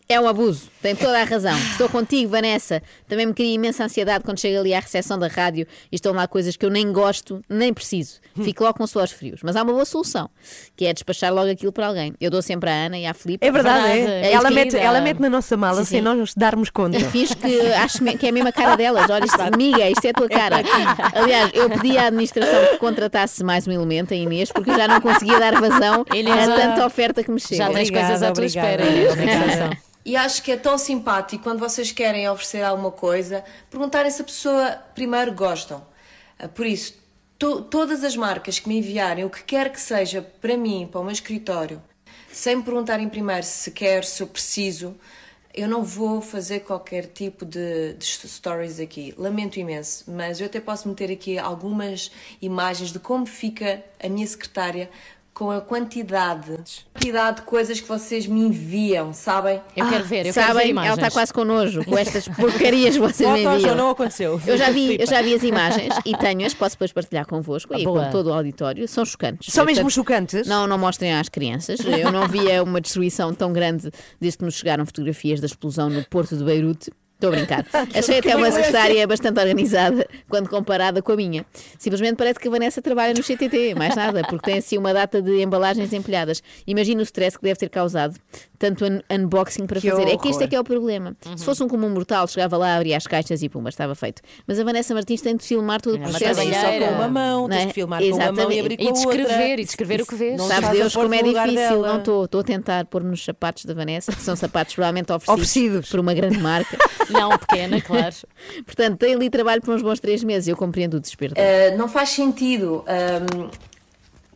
Speaker 9: É um abuso, tem toda a razão. Estou contigo, Vanessa. Também me cria imensa ansiedade quando chego ali à recepção da rádio e estão lá coisas que eu nem gosto, nem preciso. Fico logo com suores frios. Mas há uma boa solução, que é despachar logo aquilo para alguém. Eu dou sempre à Ana e à Filipe.
Speaker 2: É verdade, é.
Speaker 9: isso
Speaker 2: ela, mete, ela mete na nossa mala
Speaker 9: Sim,
Speaker 2: sem
Speaker 9: sim.
Speaker 2: nós darmos conta.
Speaker 9: E finge que acho que é a mesma cara delas. Olha, isto, amiga, isto é a tua cara. Aliás, eu pedi à administração que contratasse mais um elemento, a Inês, porque eu já não conseguia dar vazão
Speaker 3: Inês,
Speaker 9: a tanta oferta que me chega.
Speaker 3: Já tens coisas à tua espera, Inês, na.
Speaker 10: E acho que é tão simpático quando vocês querem oferecer alguma coisa, perguntarem se a pessoa primeiro gostam. Ah, Por isso, to- todas as marcas que me enviarem o que quer que seja para mim, para o meu escritório, sem me perguntarem primeiro se quero, se eu preciso, eu não vou fazer qualquer tipo de, de stories aqui. Lamento imenso, mas eu até posso meter aqui algumas imagens de como fica a minha secretária com a quantidade, quantidade de coisas que vocês me enviam, sabem?
Speaker 3: Eu quero ver, eu quero
Speaker 9: Sabem,
Speaker 3: ver imagens.
Speaker 9: ela está quase connosco com estas porcarias que vocês me enviam.
Speaker 4: não aconteceu.
Speaker 9: Eu já vi, eu já vi as imagens e tenho-as, posso depois partilhar convosco e
Speaker 2: Boa.
Speaker 9: com todo o auditório. São chocantes.
Speaker 2: São mesmo
Speaker 9: Portanto,
Speaker 2: chocantes?
Speaker 9: Não, não mostrem às crianças. Eu não via uma destruição tão grande desde que nos chegaram fotografias da explosão no porto de Beirute. Estou a brincar. (laughs) Achei até uma secretária bastante organizada quando comparada com a minha. Simplesmente parece que a Vanessa trabalha no CTT, mais nada, porque tem assim uma data de embalagens empilhadas. Imagina o stress que deve ter causado tanto un- unboxing para
Speaker 2: Que
Speaker 9: fazer. É que este
Speaker 2: horror.
Speaker 9: é que é o problema. Se fosse um comum mortal, chegava lá, abria as caixas e pumba, estava feito. Mas a Vanessa Martins tem de filmar todo o
Speaker 3: É
Speaker 9: processo.
Speaker 4: Tens só com uma mão,
Speaker 9: Não
Speaker 4: tens
Speaker 9: é?
Speaker 4: de filmar com uma mão e
Speaker 9: Exatamente.
Speaker 4: abrir com
Speaker 3: E
Speaker 4: a outra.
Speaker 3: descrever, e descrever o que vês.
Speaker 4: Não
Speaker 9: Sabe Deus como é difícil.
Speaker 4: dela.
Speaker 9: Não estou. Estou a tentar pôr nos sapatos da Vanessa, que são sapatos provavelmente oferecidos,
Speaker 2: Oferecidos.
Speaker 9: por uma grande marca. (laughs)
Speaker 3: Não, pequena, claro. (laughs)
Speaker 9: Portanto, tem ali trabalho por uns bons três meses. Eu compreendo o desespero. dela.
Speaker 10: Uh, não faz sentido. um,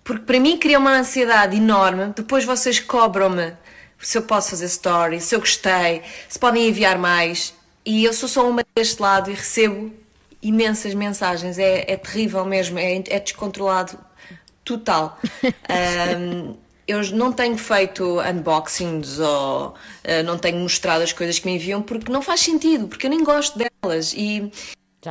Speaker 10: porque para mim cria uma ansiedade enorme. Depois vocês cobram-me se eu posso fazer stories, se eu gostei, se podem enviar mais. E eu sou só uma deste lado e recebo imensas mensagens. É, é terrível mesmo, é, é descontrolado total. (laughs) Um, eu não tenho feito unboxings ou uh, não tenho mostrado as coisas que me enviam porque não faz sentido, porque eu nem gosto delas. E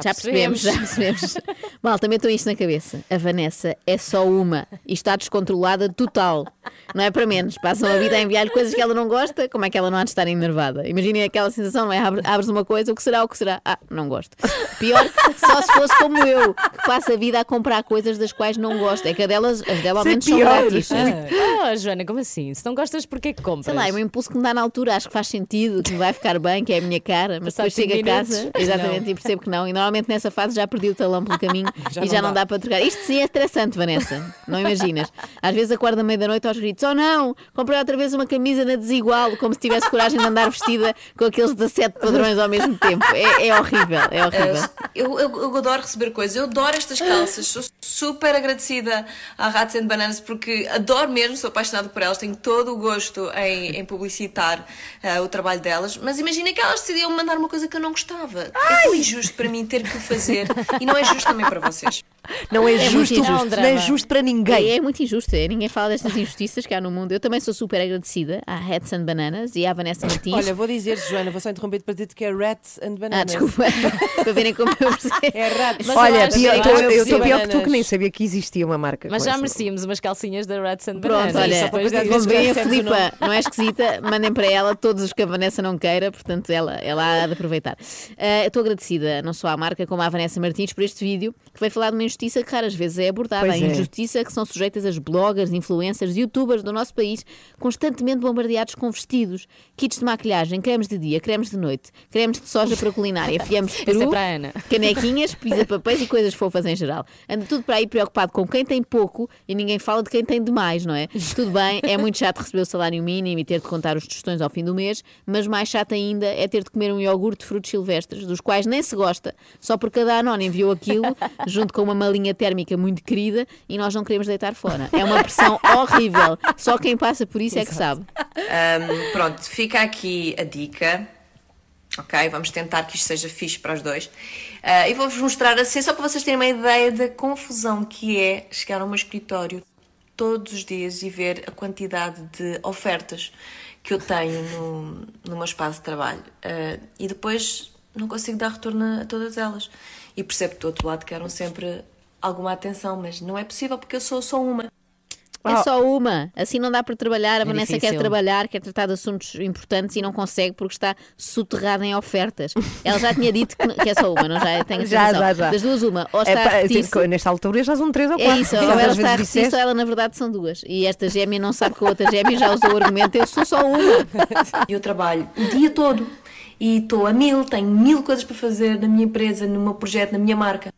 Speaker 9: Já percebemos, já percebemos. Mal, também estou isto na cabeça. A Vanessa é só uma e está descontrolada total. Não é para menos. Passam a vida a enviar-lhe coisas que ela não gosta, como é que ela não há de estar enervada? Imaginem aquela sensação, não é? Abre- Abres uma coisa, o que será, o que será? Ah, não gosto. Pior, só se fosse como eu, que passa a vida a comprar coisas das quais não gosto. É que a delas, as dela ao
Speaker 2: é
Speaker 9: menos são grátis.
Speaker 3: Oh, Joana, como assim? Se não gostas, porquê que compras?
Speaker 9: Sei lá, é um impulso que me dá na altura, acho que faz sentido, que me vai ficar bem, que é a minha cara, mas
Speaker 3: Passado
Speaker 9: depois chego a casa, exatamente,
Speaker 3: não.
Speaker 9: e percebo que não. E normalmente nessa fase já perdi o talão pelo caminho (laughs)
Speaker 4: Já
Speaker 9: e
Speaker 4: não
Speaker 9: já não
Speaker 4: dá.
Speaker 9: dá para trocar. Isto sim é estressante, Vanessa, não imaginas. Às vezes acordo à meia-noite aos gritos: oh não, comprei outra vez uma camisa na desigual, como se tivesse coragem de andar vestida com aqueles 17 padrões ao mesmo tempo. É, é horrível, é horrível.
Speaker 10: Uh, eu, eu, eu adoro receber coisas, eu adoro estas calças, sou super agradecida à Rats and Bananas porque adoro mesmo, sou apaixonada por elas, tenho todo o gosto em, em publicitar uh, o trabalho delas, mas imagina que elas decidiam me mandar uma coisa que eu não gostava. É tão injusto para mim ter que o fazer e não é justo também para vocês.
Speaker 2: Não é,
Speaker 9: É
Speaker 2: justo,
Speaker 9: injusto.
Speaker 2: não é justo para ninguém.
Speaker 9: É, é muito injusto, é. ninguém fala destas injustiças que há no mundo. Eu também sou super agradecida à Hats and Bananas e à Vanessa Martins.
Speaker 4: Olha, vou dizer, Joana, vou só interromper para dizer que é Rats and Bananas.
Speaker 9: Ah, desculpa, (laughs) para verem como eu percebo. (laughs)
Speaker 4: É Rats.
Speaker 3: Mas
Speaker 2: Olha, pior-
Speaker 3: eu
Speaker 2: tô- eu
Speaker 3: que
Speaker 2: estou pior que tu que nem sabia que existia uma marca.
Speaker 3: Mas já
Speaker 2: essa.
Speaker 3: merecíamos umas calcinhas da Rats and
Speaker 9: Pronto,
Speaker 3: Bananas.
Speaker 9: olha,
Speaker 3: depois disso.
Speaker 4: deve-
Speaker 9: Bem, a Filipa não é esquisita, mandem para ela todos os que a Vanessa não queira, portanto ela, ela há de aproveitar. Ah, eu Estou agradecida não só à marca como à Vanessa Martins por este vídeo que vai falar de uma injustiça que raras vezes é abordada.
Speaker 2: Pois
Speaker 9: a
Speaker 2: é.
Speaker 9: injustiça que são sujeitas as bloggers, influencers, youtubers do nosso país, constantemente bombardeados com vestidos, kits de maquilhagem, cremes de dia, cremes de noite, cremes de soja para culinária, (laughs) fiamos
Speaker 3: Esse é
Speaker 9: peru,
Speaker 3: para Ana.
Speaker 9: canequinhas, pisa-papéis (laughs) e coisas fofas em geral. Anda tudo para aí preocupado com quem tem pouco e ninguém fala de quem tem demais, não é? Tudo bem, é muito chato receber o salário mínimo e ter de contar os tostões ao fim do mês, mas mais chato ainda é ter de comer um iogurte de frutos silvestres, dos quais nem se gosta, só porque cada anónimo enviou aquilo, (laughs) junto com uma malinha térmica muito querida, e nós não queremos deitar fora. É uma pressão (laughs) horrível. Só quem passa por isso é que sabe.
Speaker 10: Um, pronto, fica aqui a dica. Ok, vamos tentar que isto seja fixe para os dois. Uh, e vou-vos mostrar assim, só para vocês terem uma ideia da confusão que é chegar ao meu escritório todos os dias e ver a quantidade de ofertas que eu tenho no, no meu espaço de trabalho. Uh, e depois não consigo dar retorno a todas elas. E percebo que do outro lado querem sempre alguma atenção, mas não é possível porque eu sou só uma.
Speaker 9: É só uma. Assim não dá para trabalhar. A
Speaker 3: É
Speaker 9: Vanessa quer
Speaker 3: difícil.
Speaker 9: trabalhar, quer tratar de assuntos importantes e não consegue porque está soterrada em ofertas. Ela já tinha dito que, que é só uma, não já? Tenho a
Speaker 2: Já, já, já.
Speaker 9: Das duas, uma. Ou está
Speaker 2: É,
Speaker 9: a
Speaker 2: tipo, nesta altura já são três ou
Speaker 9: É
Speaker 2: quatro.
Speaker 9: isso, ou
Speaker 2: Às
Speaker 9: ela
Speaker 2: vezes
Speaker 9: está a ou ela na verdade são duas. E esta gêmea não sabe que a outra gêmea já usou o argumento, eu sou só uma.
Speaker 10: Eu trabalho o dia todo e estou a mil, tenho mil coisas para fazer na minha empresa, no meu projeto, na minha marca.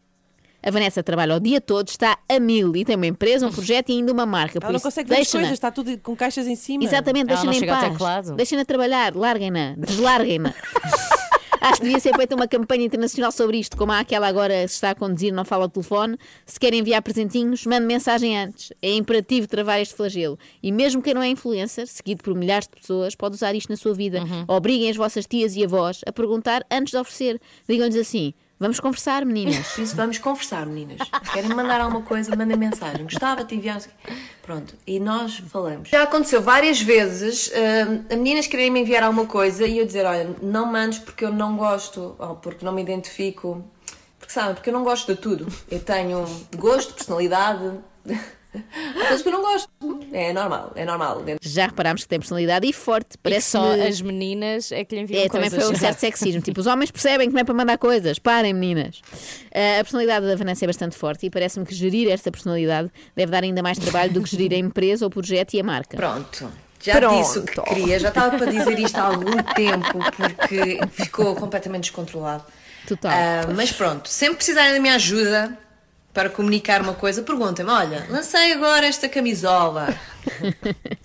Speaker 9: A Vanessa trabalha o dia todo, está a mil e tem uma empresa, um projeto e ainda uma marca.
Speaker 4: Ela não
Speaker 9: isso,
Speaker 4: consegue ver as
Speaker 9: deixa-na.
Speaker 4: coisas, está tudo com caixas em cima.
Speaker 9: Exatamente, deixem-na em paz. Deixem-na trabalhar, larguem-na, deslarguem-na. (laughs) Acho que devia ser feita uma campanha internacional sobre isto, como há aquela agora se está a conduzir, não fala ao telefone. Se querem enviar presentinhos, mande mensagem antes. É imperativo travar este flagelo. E mesmo quem não é influencer, seguido por milhares de pessoas, pode usar isto na sua vida.
Speaker 3: Uhum.
Speaker 9: Obriguem as vossas tias e avós a perguntar antes de oferecer. Digam-lhes assim: vamos conversar, meninas.
Speaker 10: Isso vamos conversar, meninas. Querem mandar alguma coisa, mandem mensagem. Gostava de enviar. Pronto, e nós falamos. Já aconteceu várias vezes hum, a meninas quererem me enviar alguma coisa e eu dizer: olha, não mandes porque eu não gosto, ou porque não me identifico. Porque sabem, porque eu não gosto de tudo. Eu tenho gosto, personalidade. Há coisas que eu não gosto. É normal, é normal.
Speaker 9: Já reparámos que tem personalidade e forte.
Speaker 3: E que
Speaker 9: Parece
Speaker 3: só as meninas é que lhe enviam
Speaker 9: É, também
Speaker 3: coisas.
Speaker 9: foi um certo sexismo. Tipo, os homens percebem que não é para mandar coisas. Parem, meninas. Ah, a personalidade da Vanessa é bastante forte e parece-me que gerir esta personalidade deve dar ainda mais trabalho do que gerir a empresa, o projeto e a marca.
Speaker 10: Pronto. Já
Speaker 9: Pronto.
Speaker 10: disse o que queria, já estava para dizer isto há algum tempo, porque ficou completamente descontrolado.
Speaker 9: Total.
Speaker 10: Ah, mas pronto, sempre precisarem da minha ajuda para comunicar uma coisa, perguntem-me: olha, lancei agora esta camisola, (laughs)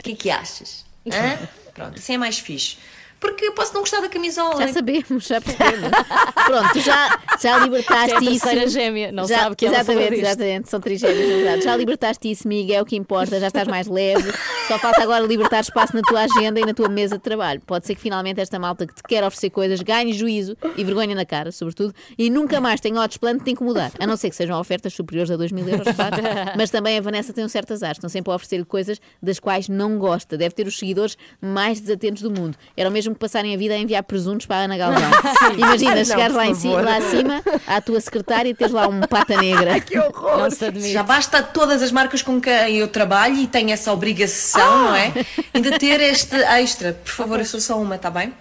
Speaker 10: o que é que achas? Hã? Pronto, assim é mais fixe. Porque eu posso não gostar da camisola.
Speaker 9: Já sabemos, já percebemos. (laughs) Pronto, já, já libertaste
Speaker 3: É a
Speaker 9: isso.
Speaker 3: gêmea, não
Speaker 9: já,
Speaker 3: sabe que ela falou
Speaker 9: Exatamente, exatamente. São três gêmeas, na verdade. Já libertaste isso, Miga, é o que importa, já estás mais leve. Só falta agora libertar espaço na tua agenda e na tua mesa de trabalho. Pode ser que finalmente esta malta que te quer oferecer coisas ganhe juízo e vergonha na cara, sobretudo, e nunca mais tenha o desplante de te incomodar. A não ser que sejam ofertas superiores a 2 mil euros, claro. (laughs) Mas também a Vanessa tem um certo azar. Estão sempre a oferecer-lhe coisas das quais não gosta. Deve ter os seguidores mais desatentos do mundo. Era o mesmo que passarem a vida a enviar presuntos para a Ana Galvão. (laughs) Imagina,
Speaker 10: Não,
Speaker 9: chegares lá, em ci-
Speaker 10: favor.
Speaker 9: lá acima, à tua secretária e teres lá um pata negra.
Speaker 2: que horror!
Speaker 10: Já basta todas as marcas com quem eu trabalho e tenho essa obrigação, não é? Ainda ter este extra. Por favor, eu sou só uma, está bem?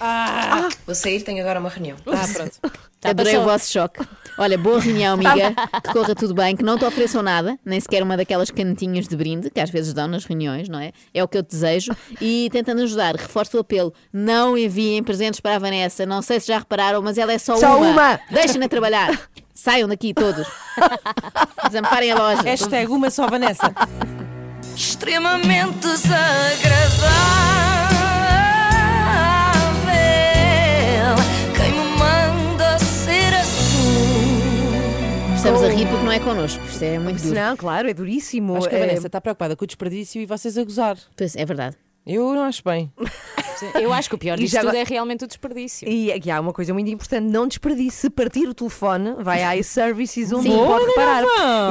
Speaker 4: Ah.
Speaker 10: Vou sair, tenho agora uma reunião.
Speaker 4: Ah, pronto.
Speaker 9: Adorei
Speaker 10: passou.
Speaker 9: o vosso choque. Olha, boa reunião, amiga. Que corra tudo bem, que não te ofereçam nada, nem sequer uma daquelas canetinhas de brinde que às vezes dão nas reuniões, não é? É o que eu te desejo. E tentando ajudar, reforço o apelo: não enviem presentes para a Vanessa. Não sei se já repararam, mas ela é só,
Speaker 2: Só uma.
Speaker 9: Deixem-na trabalhar. Saiam daqui todos. Desamparem a loja.
Speaker 4: Hashtag uma só Vanessa.
Speaker 1: Extremamente desagradável.
Speaker 9: Estamos a rir porque não é connosco. Isto é muito duro.
Speaker 2: Não, claro, é duríssimo.
Speaker 4: Acho que a
Speaker 2: É-
Speaker 4: Vanessa está preocupada com o desperdício e vocês a gozar.
Speaker 9: Pois, é verdade.
Speaker 4: Eu não acho bem.
Speaker 3: Eu acho que o pior
Speaker 2: E
Speaker 3: disto
Speaker 2: já
Speaker 3: tudo
Speaker 2: agora-
Speaker 3: é realmente o desperdício.
Speaker 2: E aqui há uma coisa muito importante: não desperdice. Se partir o telefone, vai à iServices onde
Speaker 9: Sim.
Speaker 2: pode
Speaker 9: Olha,
Speaker 2: reparar.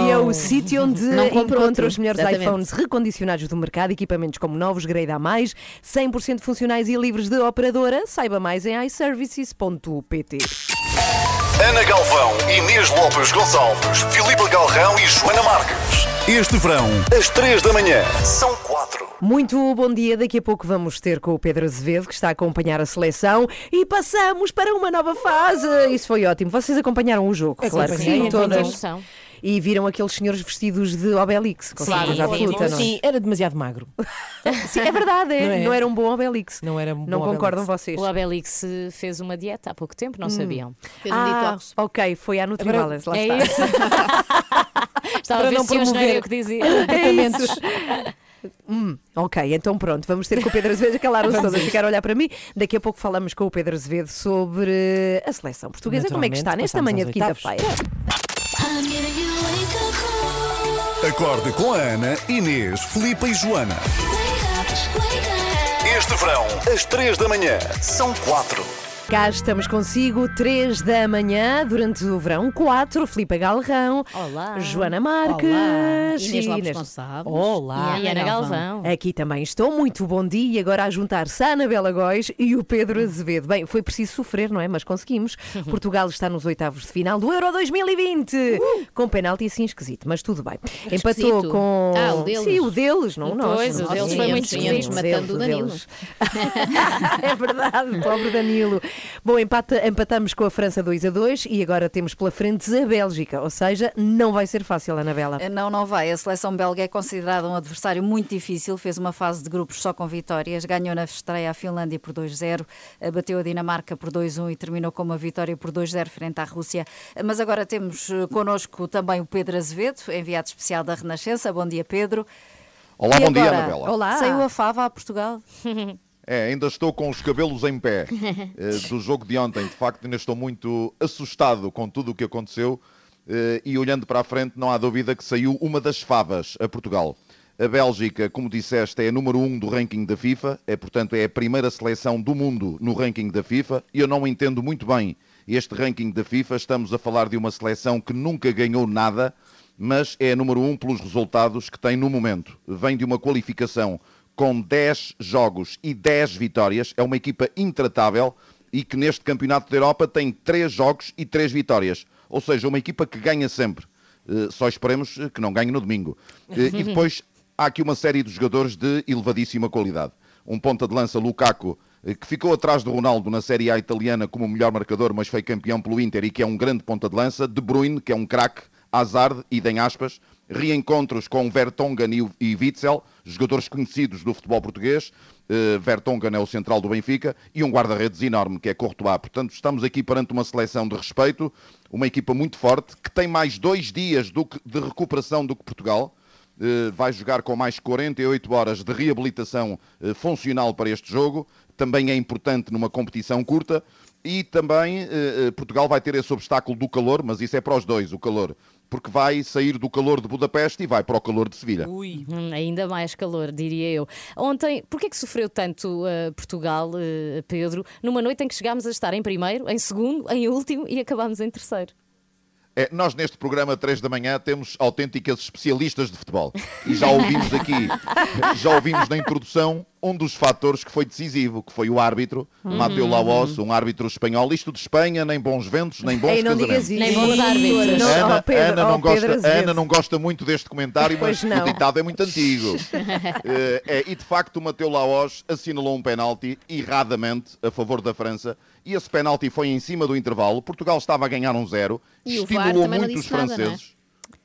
Speaker 2: E é o sítio onde
Speaker 9: Não compra
Speaker 2: encontra
Speaker 9: outro.
Speaker 2: os melhores
Speaker 9: Exatamente.
Speaker 2: iPhones recondicionados do mercado, equipamentos como novos, grade a mais, 100% funcionais e livres de operadora. Saiba mais em iServices.pt.
Speaker 7: Ana Galvão, Inês Lopes Gonçalves, Filipe Galrão e Joana Marques. Este verão, às 3 da manhã, são 4.
Speaker 2: Muito bom dia. Daqui a pouco vamos ter com o Pedro Azevedo, que está a acompanhar a seleção. E passamos para uma nova fase. Isso foi ótimo. Vocês acompanharam o jogo? claro que sim,
Speaker 4: então,
Speaker 2: todas. E viram aqueles senhores vestidos de Obelix, com
Speaker 4: Sim,
Speaker 2: certeza absoluta, não é?
Speaker 4: sim, era demasiado magro. (laughs)
Speaker 2: Sim, é verdade, é.
Speaker 4: Não é?
Speaker 2: Não era um bom Obelix.
Speaker 4: Não era um
Speaker 2: Não concordam
Speaker 4: Obelix.
Speaker 2: vocês?
Speaker 3: O Obelix fez uma dieta há pouco tempo, não
Speaker 2: Hum.
Speaker 3: sabiam?
Speaker 9: Fez um
Speaker 2: Ah,
Speaker 9: detox.
Speaker 2: ok, foi à Nutribalas, lá
Speaker 3: é
Speaker 2: está.
Speaker 3: isso. (laughs) Estava
Speaker 2: Para
Speaker 3: a ver
Speaker 2: não
Speaker 3: se não era
Speaker 2: promover
Speaker 3: eu que dizia. (laughs)
Speaker 2: É isso. Hum, ok, então pronto, vamos ter com o Pedro Azevedo, calaram-se
Speaker 4: Vamos
Speaker 2: todas, ficaram a olhar para mim. Daqui a pouco falamos com o Pedro Azevedo sobre a seleção portuguesa. Como é que está nesta manhã de quinta-feira?
Speaker 7: Acorde com a Ana, Inês, Filipe e Joana. Este verão, às 3 da manhã, são 4.
Speaker 2: Cá estamos consigo, 3 da manhã, durante o verão, 4, Filipe Galrão,
Speaker 3: Olá.
Speaker 2: Joana Marques,
Speaker 3: Olá. Inês Lopes Gonçalves.
Speaker 2: Olá.
Speaker 3: E Ana Galvão.
Speaker 2: Aqui também estou, muito bom dia. E agora a juntar-se a Anabela Góis e o Pedro Azevedo. Bem, foi preciso sofrer, não é? Mas conseguimos. (laughs) Portugal está nos oitavos de final do Euro 2020, com penalti assim esquisito, mas tudo bem. Empatou
Speaker 9: Esquisito?
Speaker 2: com.
Speaker 9: Ah, o deles.
Speaker 2: Sim, o deles, não o nosso.
Speaker 3: Pois, o deles foi muito esquisito.
Speaker 9: Matando o Danilo. (laughs)
Speaker 2: é verdade, pobre Danilo. Bom, empata, empatamos com a França 2 a 2 e agora temos pela frente a Bélgica, ou seja, não vai ser fácil, Anabela.
Speaker 8: Não, não vai. A seleção belga é considerada um adversário muito difícil. Fez uma fase de grupos só com vitórias. Ganhou na estreia a Finlândia por 2-0, bateu a Dinamarca por 2-1 e terminou com uma vitória por 2-0 frente à Rússia. Mas agora temos eh, connosco também o Pedro Azevedo, enviado especial da Renascença. Bom dia, Pedro.
Speaker 11: Olá,
Speaker 8: E
Speaker 11: bom dia,
Speaker 8: agora,
Speaker 11: Anabela.
Speaker 2: Olá.
Speaker 8: Saiu a fava a Portugal? (laughs)
Speaker 11: É, ainda estou com os cabelos em pé (laughs) eh, do jogo de ontem. De facto, ainda estou muito assustado com tudo o que aconteceu eh, e olhando para a frente, não há dúvida que saiu uma das favas a Portugal. A Bélgica, como disseste, é a número um do ranking da FIFA, é portanto é a primeira seleção do mundo no ranking da FIFA e eu não entendo muito bem este ranking da FIFA. Estamos a falar de uma seleção que nunca ganhou nada, mas é a número um pelos resultados que tem no momento. Vem de uma qualificação com 10 jogos e 10 vitórias. É uma equipa intratável e que neste Campeonato da Europa tem 3 jogos e 3 vitórias. Ou seja, uma equipa que ganha sempre. Eh, Só esperemos eh, que não ganhe no domingo. Eh, E (laughs) depois há aqui uma série de jogadores de elevadíssima qualidade. Um ponta de lança, Lukaku, que ficou atrás do Ronaldo na Série A italiana como o melhor marcador, mas foi campeão pelo Inter e que é um grande ponta de lança. De Bruyne, que é um craque. Hazard, idem aspas. Reencontros com Vertonghen e Witzel, jogadores conhecidos do futebol português. Eh, Vertonghen é o central do Benfica e um guarda-redes enorme, que é Courtois. Portanto, estamos aqui perante uma seleção de respeito, uma equipa muito forte, que tem mais dois dias do que- de recuperação do que Portugal. Eh, vai jogar com mais 48 horas de reabilitação eh, funcional para este jogo. Também é importante numa competição curta. E também eh, eh, Portugal vai ter esse obstáculo do calor, mas isso é para os dois, o calor. Porque vai sair do calor de Budapeste e vai para o calor de Sevilha.
Speaker 8: Ui.
Speaker 3: Hum, ainda mais calor, diria eu. Ontem, porquê que sofreu tanto uh, Portugal, uh, Pedro, numa noite em que chegámos a estar em primeiro, em segundo, em último e acabámos em terceiro?
Speaker 11: É, nós neste programa 3 da manhã temos autênticas especialistas de futebol. E já ouvimos aqui, (laughs) já ouvimos na introdução um dos fatores que foi decisivo, que foi o árbitro,
Speaker 2: Uhum.
Speaker 11: Mateu Laos, um árbitro espanhol. Isto de Espanha, nem bons ventos, nem bons
Speaker 2: Ei, não digas
Speaker 11: casamentos.
Speaker 2: isso.
Speaker 3: Nem bons árbitros.
Speaker 2: Não,
Speaker 11: Ana,
Speaker 2: oh, Pedro,
Speaker 11: Ana não
Speaker 2: oh,
Speaker 11: gosta. Ana não gosta muito deste comentário, mas
Speaker 2: não.
Speaker 11: o ditado é muito antigo. (laughs) Eh, é, e de facto o Mateu Laos assinalou um penalti erradamente a favor da França e esse penalti foi em cima do intervalo. Portugal estava a ganhar um zero,
Speaker 9: E
Speaker 11: estimulou muito os
Speaker 9: nada, é?
Speaker 11: franceses.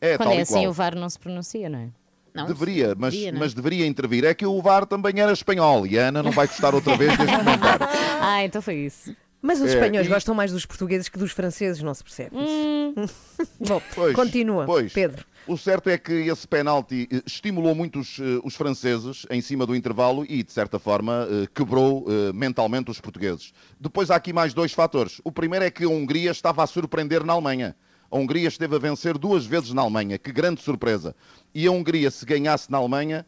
Speaker 11: É,
Speaker 3: Quando
Speaker 11: tal
Speaker 3: é
Speaker 11: e
Speaker 3: assim,
Speaker 11: qual.
Speaker 3: o VAR não se pronuncia, não é?
Speaker 9: Não,
Speaker 11: Deveria, mas,
Speaker 9: não é?
Speaker 11: mas deveria intervir. É que o VAR também era espanhol e a Ana não vai gostar outra vez deste (laughs) comentário.
Speaker 3: Ah, então foi isso.
Speaker 2: Mas os
Speaker 11: É,
Speaker 2: espanhóis
Speaker 11: e-
Speaker 2: gostam mais dos portugueses que dos franceses, não se percebe.
Speaker 3: Hum, (laughs)
Speaker 2: Bom,
Speaker 11: Pois,
Speaker 2: continua,
Speaker 11: pois.
Speaker 2: Pedro.
Speaker 11: O certo é que esse penalti eh, estimulou muito os, eh, os franceses em cima do intervalo e, de certa forma, eh, quebrou mentalmente os portugueses. Depois há aqui mais dois fatores. O primeiro é que a Hungria estava a surpreender na Alemanha. A Hungria esteve a vencer duas vezes na Alemanha. Que grande surpresa. E a Hungria, se ganhasse na Alemanha,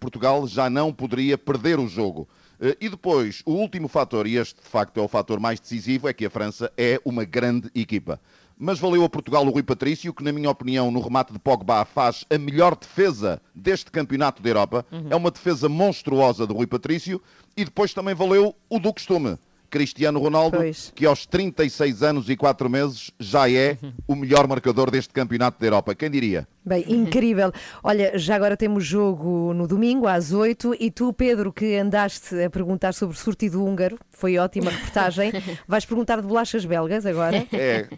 Speaker 11: Portugal já não poderia perder o jogo. Eh, E depois, o último fator, e este de facto é o fator mais decisivo, é que a França é uma grande equipa. Mas valeu a Portugal o Rui Patrício, que, na minha opinião, no remate de Pogba, faz a melhor defesa deste campeonato da Europa. É uma defesa monstruosa do Rui Patrício. E depois também valeu o do costume. Cristiano Ronaldo,
Speaker 2: Pois.
Speaker 11: que aos 36 anos e 4 meses já é (laughs) o melhor marcador deste campeonato da Europa. Quem diria?
Speaker 2: Bem, (laughs) incrível. Olha, já agora temos jogo no domingo às 8 e tu, Pedro, que andaste a perguntar sobre o sortido húngaro, foi ótima reportagem. (laughs) Vais perguntar de bolachas belgas agora?
Speaker 11: É.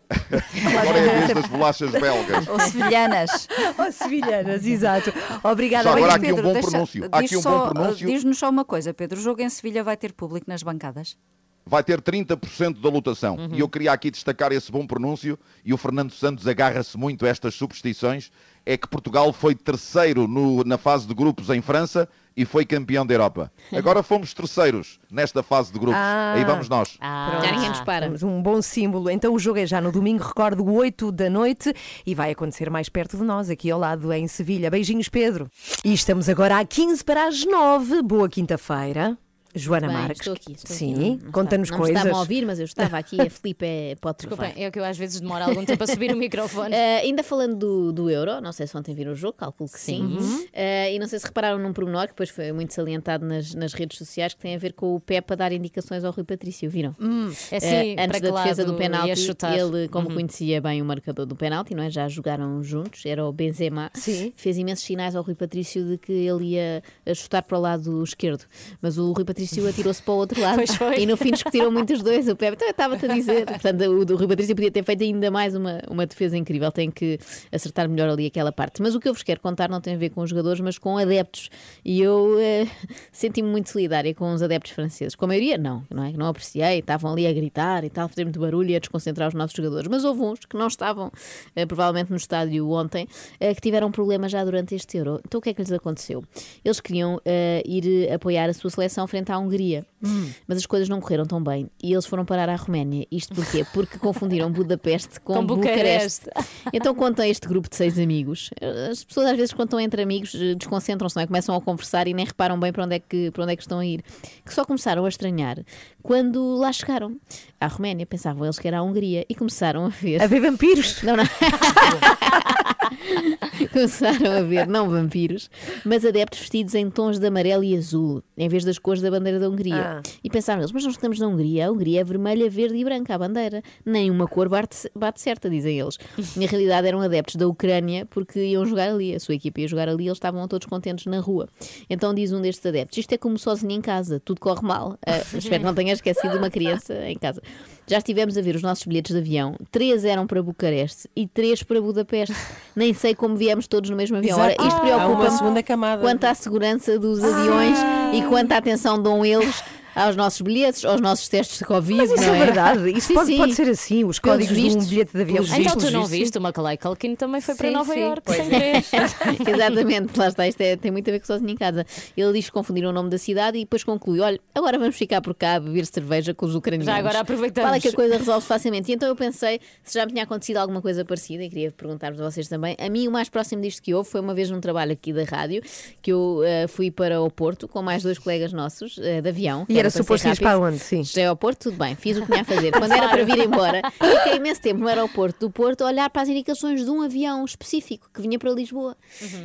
Speaker 11: Agora é a vez das bolachas belgas.
Speaker 8: Ou sevilhanas.
Speaker 2: Ou sevilhanas, exato. Obrigada.
Speaker 11: Já agora
Speaker 2: Bem,
Speaker 11: há aqui um
Speaker 8: Pedro,
Speaker 11: bom
Speaker 8: deixa-
Speaker 11: pronúncio.
Speaker 8: Diz
Speaker 11: aqui um
Speaker 8: só-
Speaker 11: bom pronúncio.
Speaker 8: Diz-nos só uma coisa, Pedro. O jogo em Sevilha vai ter público nas bancadas?
Speaker 11: Vai ter 30% da lotação.
Speaker 8: Uhum.
Speaker 11: E eu queria aqui destacar esse bom pronúncio, e o Fernando Santos agarra-se muito a estas superstições, é que Portugal foi terceiro no- na fase de grupos em França e foi campeão da Europa. (laughs) Agora fomos terceiros nesta fase de grupos.
Speaker 2: Ah.
Speaker 11: Aí vamos nós.
Speaker 2: Pronto.
Speaker 9: Já ninguém nos para.
Speaker 2: Temos um bom símbolo. Então o jogo é já no domingo, recordo, 8 da noite e vai acontecer mais perto de nós, aqui ao lado, em Sevilha. Beijinhos, Pedro. E estamos agora a 15 para as 9. Boa quinta-feira. Joana
Speaker 9: Bem,
Speaker 2: Marques.
Speaker 9: estou aqui, estou
Speaker 2: Sim, conta-nos coisas.
Speaker 9: Não estavam a ouvir, mas eu estava aqui. A Filipe é, (laughs) pode
Speaker 3: Desculpem, é que eu às vezes demoro algum tempo a subir o microfone. (laughs)
Speaker 9: Eh, ainda falando do, do Euro, não sei se ontem viram o jogo, calculo que sim.
Speaker 3: Sim.
Speaker 9: Eh, e não sei se repararam num pormenor que depois foi muito salientado nas, nas redes sociais que tem a ver com o Pepe a dar indicações ao Rui Patrício. Viram?
Speaker 3: É
Speaker 9: Eh,
Speaker 3: assim,
Speaker 9: antes
Speaker 3: para
Speaker 9: da defesa do penalti, ele, como
Speaker 3: Uhum.
Speaker 9: conhecia bem o marcador do penalti, não é? já jogaram juntos, era o Benzema, fez imensos sinais ao Rui Patrício de que ele ia chutar para o lado esquerdo. Mas o Rui Patrício atirou-se para o outro lado e no fim discutiram muito os dois. O Pepe então, eu estava-te a dizer. Portanto, o, do Rui Patrício podia ter feito ainda mais uma, uma defesa incrível. Tem que acertar melhor ali aquela parte. Mas o que eu vos quero contar não tem a ver com os jogadores, mas com adeptos. E eu eh, senti-me muito solidária com os adeptos franceses. Com a maioria, não, não é? Não apreciei, estavam ali a gritar e tal, a fazer muito barulho e a desconcentrar os nossos jogadores. Mas houve uns que não estavam, eh, provavelmente, no estádio ontem, eh, que tiveram problemas já durante este Euro. Então o que é que lhes aconteceu? Eles queriam eh, ir apoiar a sua seleção frente à Hungria, mas as coisas não correram tão bem e eles foram parar à Roménia. Isto porquê? Porque confundiram Budapeste com,
Speaker 3: Com
Speaker 9: Bucareste.
Speaker 3: Bucareste.
Speaker 9: Então contam a este grupo de seis amigos. As pessoas às vezes quando estão entre amigos eh, desconcentram-se, não é? Começam a conversar e nem reparam bem para onde, é que, para onde é que estão a ir. Que só começaram a estranhar quando lá chegaram. À Roménia, pensavam eles que era a Hungria e começaram a ver.
Speaker 2: A ver vampiros?
Speaker 9: Não, não. (laughs) Começaram a ver, não vampiros, mas adeptos vestidos em tons de amarelo e azul, em vez das cores da bandeira da Hungria.
Speaker 2: Ah.
Speaker 9: E pensaram eles, mas nós estamos na Hungria, a Hungria é vermelha, verde e branca, a bandeira. Nenhuma cor bate, bate certa, dizem eles. (laughs) Na realidade eram adeptos da Ucrânia porque iam jogar ali, a sua equipa ia jogar ali, eles estavam todos contentes na rua. Então diz um destes adeptos, isto é como sozinho em casa, tudo corre mal. Ah, espero que não tenha esquecido uma criança em casa. Já estivemos a ver os nossos bilhetes de avião. Três eram para Bucareste e três para Budapeste. (laughs) Nem sei como viemos todos no mesmo avião. Ora, isto
Speaker 4: Ah,
Speaker 9: preocupa-me quanto à segurança dos aviões e quanto à atenção dão eles aos nossos bilhetes, aos nossos testes de Covid.
Speaker 2: Mas isso
Speaker 9: não
Speaker 2: é verdade. (laughs) Isso
Speaker 9: Sim,
Speaker 2: pode,
Speaker 9: sim.
Speaker 2: pode ser assim. Os
Speaker 9: Pelos
Speaker 2: códigos de um
Speaker 9: vistos,
Speaker 2: bilhete de avião.
Speaker 3: Então
Speaker 9: vistos,
Speaker 3: tu não viste? O Macaulay Culkin também foi para
Speaker 9: Sim,
Speaker 3: Nova
Speaker 9: sim.
Speaker 3: Iorque
Speaker 9: Pois
Speaker 3: sem
Speaker 9: é.
Speaker 3: três. (laughs)
Speaker 9: Exatamente, lá está, isto é- tem muito a ver com sozinho em casa. Ele diz que confundiram o nome da cidade e depois conclui: olha, agora vamos ficar por cá a beber cerveja com os ucranianos.
Speaker 3: Já agora aproveitamos.
Speaker 9: Fala que a coisa resolve facilmente. E então eu pensei se já me tinha acontecido alguma coisa parecida e queria perguntar-vos a vocês também. A mim, o mais próximo disto que houve foi uma vez num trabalho aqui da rádio que eu eh, fui para o Porto com mais dois colegas nossos eh, de avião.
Speaker 2: E era suposto
Speaker 9: rápido.
Speaker 2: para onde? Sim.
Speaker 9: Já é ao Porto, tudo bem, fiz o que tinha a fazer. Quando era para vir embora, fiquei imenso tempo no aeroporto do Porto a olhar para as indicações de um avião específico que vinha para Lisboa.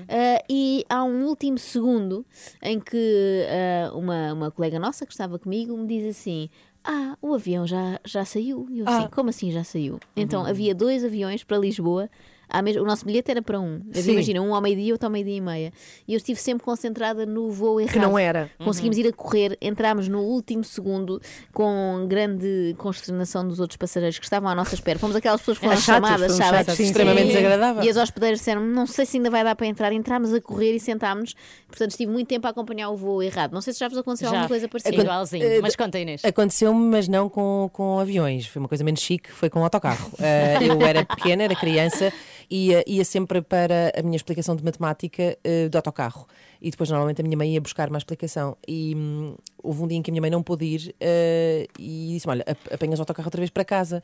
Speaker 9: Ah, e há um último segundo em que ah, uma, uma colega nossa que estava comigo me diz assim. Ah, o avião já, já saiu. E eu assim,
Speaker 4: Ah.
Speaker 9: como assim já saiu? Então havia dois aviões para Lisboa. À mes- O nosso bilhete era para um. Imagina, um ao meio-dia e outro ao meio-dia e meia. E eu estive sempre concentrada no voo errado.
Speaker 2: não era.
Speaker 9: Conseguimos ir a correr, entramos no último segundo com grande consternação dos outros passageiros que estavam à nossa espera. Fomos aquelas pessoas que foram
Speaker 2: Era chato,
Speaker 9: chamadas,
Speaker 2: foi um
Speaker 9: sabe?
Speaker 2: chato, sim,
Speaker 4: Extremamente
Speaker 9: E-
Speaker 4: desagradável.
Speaker 9: E as hospedeiras disseram não sei se ainda vai dar para entrar. Entramos a correr e sentámos. Portanto, estive muito tempo a acompanhar o voo errado. Não sei se já vos aconteceu
Speaker 3: Já.
Speaker 9: alguma coisa parecida.
Speaker 3: Igualzinho.
Speaker 4: Eh,
Speaker 3: Mas conta, Inês.
Speaker 4: Aconteceu-me, mas não com, com aviões. Foi uma coisa menos chique, foi com autocarro. Eh, eu era pequena, era criança, ia, ia sempre para a minha explicação de matemática eh, do autocarro. E depois, normalmente, a minha mãe ia buscar uma explicação. E hum, houve um dia em que a minha mãe não pôde ir eh, e disse: Olha, ap- apanhas o autocarro outra vez para casa.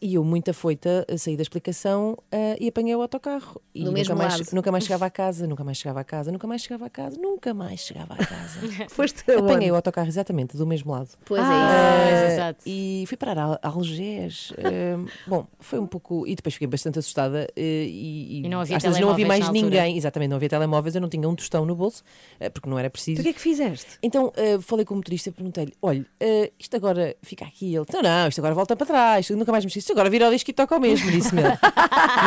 Speaker 4: E eu, muito afoita, saí da explicação eh, e apanhei o autocarro. E
Speaker 9: Do
Speaker 4: nunca
Speaker 9: mesmo
Speaker 4: mais,
Speaker 9: lado.
Speaker 4: nunca mais (laughs) chegava a casa, nunca mais chegava a casa, nunca mais chegava a casa, nunca mais chegava a casa. (laughs) (laughs)
Speaker 2: Foste
Speaker 4: Apanhei o autocarro exatamente do mesmo lado.
Speaker 9: Pois é
Speaker 4: Ah,
Speaker 3: Pois, exato.
Speaker 4: E fui parar a a Algés. Ah, bom, foi um pouco. E depois fiquei bastante assustada. eh, e,
Speaker 3: E não havia
Speaker 4: às vezes não havia mais ninguém. Exatamente, não havia telemóveis. Eu não tinha um tostão no bolso, eh, porque não era preciso.
Speaker 2: O que é que fizeste?
Speaker 4: Então eh, falei com o motorista e perguntei-lhe: olha, eh, isto agora fica aqui. Ele disse: não, não, isto agora volta para trás. Nunca mais mexi. Isto agora vira o disco e toca ao mesmo, disse-me ele.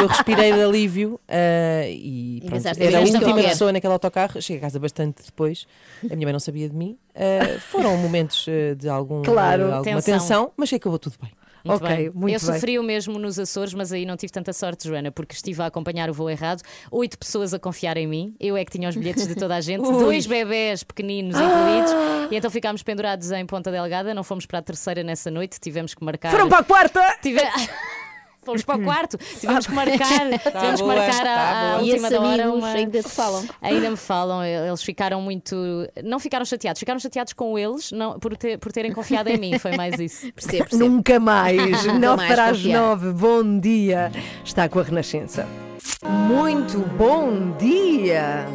Speaker 4: Eu respirei de alívio eh, e, pronto, era a
Speaker 9: "Isto é o
Speaker 4: última
Speaker 9: eu quero."
Speaker 4: pessoa naquele autocarro. Cheguei a casa bastante depois. A minha mãe não sabia de mim. Eh, foram momentos eh, de algum,
Speaker 2: Claro.
Speaker 4: de alguma
Speaker 3: Tensão.
Speaker 4: tensão, mas que acabou tudo bem.
Speaker 3: Muito
Speaker 2: Ok,
Speaker 3: bem.
Speaker 2: muito
Speaker 3: eu
Speaker 2: bem.
Speaker 3: sofri o mesmo nos Açores, mas aí não tive tanta sorte, Joana, porque estive a acompanhar o voo errado. Oito pessoas a confiar em mim. Eu é que tinha os bilhetes de toda a (laughs) gente. Dois bebés pequeninos incluídos. E então ficámos pendurados em Ponta Delgada. Não fomos para a terceira nessa noite. Tivemos que marcar.
Speaker 2: Foram para a quarta!
Speaker 3: Tive- (laughs) Fomos para o quarto, tivemos que marcar, tivemos que
Speaker 4: Tá
Speaker 3: marcar
Speaker 4: tá
Speaker 3: à, à
Speaker 4: boa.
Speaker 9: E
Speaker 3: última
Speaker 9: esses
Speaker 3: da hora. uma-
Speaker 9: ainda te falam.
Speaker 3: Ainda me falam, eles ficaram muito. Não ficaram chateados, ficaram chateados com eles não, por, ter- por terem confiado em mim, foi mais isso. (laughs)
Speaker 9: Percebo, percebo.
Speaker 2: Nunca mais. (laughs)
Speaker 9: Nunca
Speaker 2: 9
Speaker 9: mais
Speaker 2: para as
Speaker 9: confiar.
Speaker 2: 9. Bom dia. Está com a Renascença. Muito bom dia.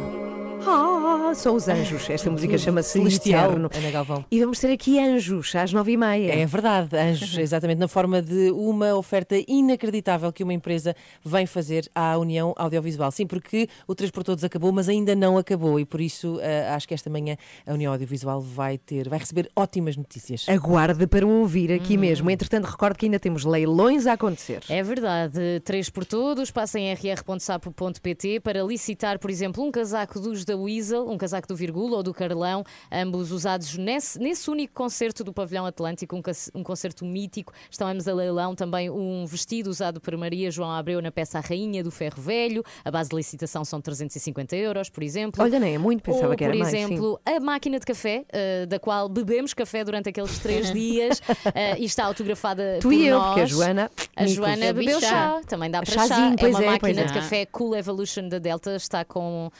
Speaker 2: Ah, são os anjos. Esta música chama-se
Speaker 4: Celestial. Ana Galvão.
Speaker 2: E vamos ter aqui anjos às nove e meia.
Speaker 4: É verdade, anjos, (laughs) exatamente, na forma de uma oferta inacreditável que uma empresa vem fazer à União Audiovisual. Sim, porque o 3 por Todos acabou, mas ainda não acabou e por isso eh, acho que esta manhã a União Audiovisual vai ter, vai receber ótimas notícias.
Speaker 2: Aguarde para o ouvir aqui mesmo. Entretanto, recordo que ainda temos leilões a acontecer.
Speaker 3: É verdade, três por todos, passa em rr.sapo.pt para licitar, por exemplo, um casaco dos da Weasel, um casaco do Virgula ou do Carlão, ambos usados nesse, nesse único concerto do Pavilhão Atlântico, um, um concerto mítico. Estão ambos a leilão também um vestido usado por Maria João Abreu na peça A Rainha do Ferro Velho. A base de licitação são 350 euros, por exemplo.
Speaker 2: Olha, nem é muito, pensava
Speaker 3: Ou,
Speaker 2: que era
Speaker 3: por
Speaker 2: mais, sim.
Speaker 3: exemplo, a máquina de café, eh, da qual bebemos café durante aqueles três (laughs) dias eh, e está autografada
Speaker 2: Tu
Speaker 3: por
Speaker 2: e eu,
Speaker 3: nós.
Speaker 2: porque a Joana,
Speaker 3: A. Joana
Speaker 9: Eu
Speaker 3: bebeu
Speaker 9: chá.
Speaker 3: chá, também dá para
Speaker 2: Chazinho,
Speaker 3: chá. é uma
Speaker 2: é,
Speaker 3: máquina
Speaker 2: pois é.
Speaker 3: de café Cool Evolution da Delta, está, com,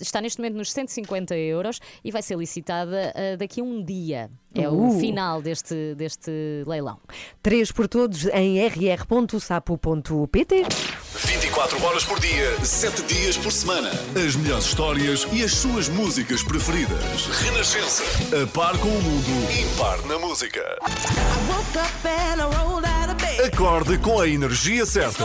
Speaker 3: está neste momento nos 150 euros e vai ser licitada eh, daqui a um dia. É o
Speaker 2: Uh.
Speaker 3: final deste, deste leilão.
Speaker 2: Três por todos em rr.sapo.pt.
Speaker 7: 24 horas por dia, 7 dias por semana. As melhores histórias e as suas músicas preferidas. Renascença. A par com o mundo, impar na música. Acorde com a energia certa.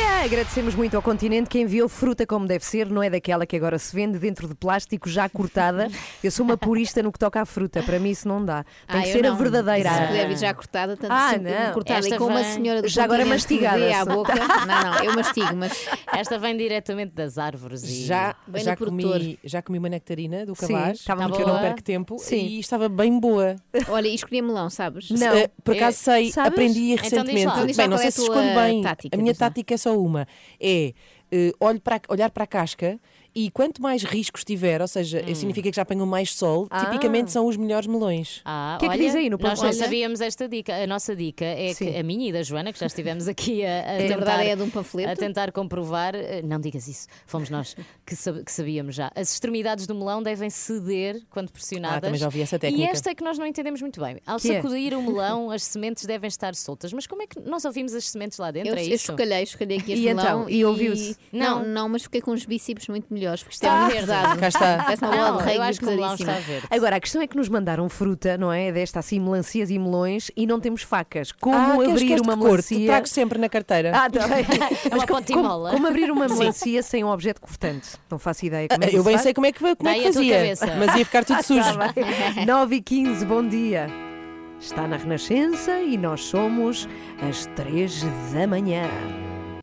Speaker 2: Agradecemos muito ao continente que enviou fruta como deve ser, não é daquela que agora se vende dentro de plástico já cortada. Eu sou uma purista no que toca à fruta, para mim isso não dá. Tem
Speaker 9: Ah,
Speaker 2: que
Speaker 9: eu
Speaker 2: ser a
Speaker 9: não.
Speaker 2: verdadeira.
Speaker 9: Se puder vir já cortada, tanto
Speaker 2: Ah,
Speaker 9: se-
Speaker 2: não.
Speaker 9: cortada
Speaker 3: Esta
Speaker 9: e com uma
Speaker 3: vem-
Speaker 9: senhora do
Speaker 2: Já agora mastigada.
Speaker 9: à boca. Não, não, eu mastigo, mas
Speaker 3: Esta vem diretamente das árvores. E...
Speaker 4: Já,
Speaker 9: Bem
Speaker 4: já, comi, já comi uma nectarina do
Speaker 2: Sim,
Speaker 4: Cabaz,
Speaker 2: estava
Speaker 4: porque eu
Speaker 3: boa.
Speaker 4: não perco tempo,
Speaker 2: Sim.
Speaker 4: e estava bem boa.
Speaker 9: olha, e escolhi melão, sabes?
Speaker 2: Não.
Speaker 4: Eh, por acaso sei,
Speaker 2: sabes?
Speaker 4: aprendi
Speaker 3: Então diz
Speaker 4: recentemente.
Speaker 3: lá. Então
Speaker 9: diz lá
Speaker 4: bem, não
Speaker 9: é
Speaker 4: sei
Speaker 9: a
Speaker 4: se escolho bem.
Speaker 9: tática,
Speaker 4: a minha tática é só uma: é eh, olho para, olhar para a casca. E quanto mais riscos tiver, ou seja,
Speaker 3: Hum.
Speaker 4: significa que já apanham mais sol,
Speaker 2: Ah.
Speaker 4: tipicamente são os melhores melões.
Speaker 3: Ah,
Speaker 2: O que é que
Speaker 3: olha,
Speaker 2: diz aí no
Speaker 3: Nós não sabíamos esta dica. A nossa dica é
Speaker 2: Sim.
Speaker 3: que a minha e da Joana, que já estivemos aqui a, a (laughs)
Speaker 9: Na
Speaker 3: tentar,
Speaker 9: é de um panfleto.
Speaker 3: a tentar comprovar. eh, Não digas isso, fomos nós que, sab- que sabíamos já. As extremidades do melão devem ceder quando pressionadas.
Speaker 4: Ah, também já ouvi essa
Speaker 3: E
Speaker 4: técnica.
Speaker 3: esta é que nós não entendemos muito bem. Ao
Speaker 2: Que é?
Speaker 3: sacudir o melão, as sementes devem estar soltas. Mas como é que nós ouvimos as sementes lá dentro?
Speaker 9: Eu,
Speaker 3: é
Speaker 9: eu
Speaker 3: isso?
Speaker 9: escolhei, escolhi aqui este
Speaker 2: E então?
Speaker 9: melão
Speaker 2: E ouviu-se?
Speaker 9: Não,
Speaker 3: Não.
Speaker 9: não, mas fiquei com os bíceps muito melhores, porque isto é
Speaker 3: Está
Speaker 9: muito
Speaker 3: verde.
Speaker 9: pesado. (laughs)
Speaker 4: Cá está.
Speaker 9: Parece uma
Speaker 3: Não,
Speaker 9: bola de rei
Speaker 3: acho que o melão está
Speaker 9: pesadíssima.
Speaker 3: verde.
Speaker 2: Agora, a questão é que nos mandaram fruta, não é? Desta assim, melancias e melões e não temos facas. Como
Speaker 4: ah,
Speaker 2: abrir uma
Speaker 4: de cor?
Speaker 2: melancia?
Speaker 4: Trago sempre na carteira.
Speaker 2: Ah, tá bem. (laughs)
Speaker 3: É uma
Speaker 2: Mas co-
Speaker 3: pontimola.
Speaker 2: como, como abrir uma melancia sem um objeto cortante? Não faço ideia. Como é que
Speaker 4: eu bem
Speaker 2: faz?
Speaker 4: sei como é que, como é que fazia,
Speaker 3: cabeça.
Speaker 4: mas ia ficar tudo (laughs) sujo.
Speaker 2: Tá bem. 9 e 15, bom dia. Está na Renascença e nós somos às 3 da manhã.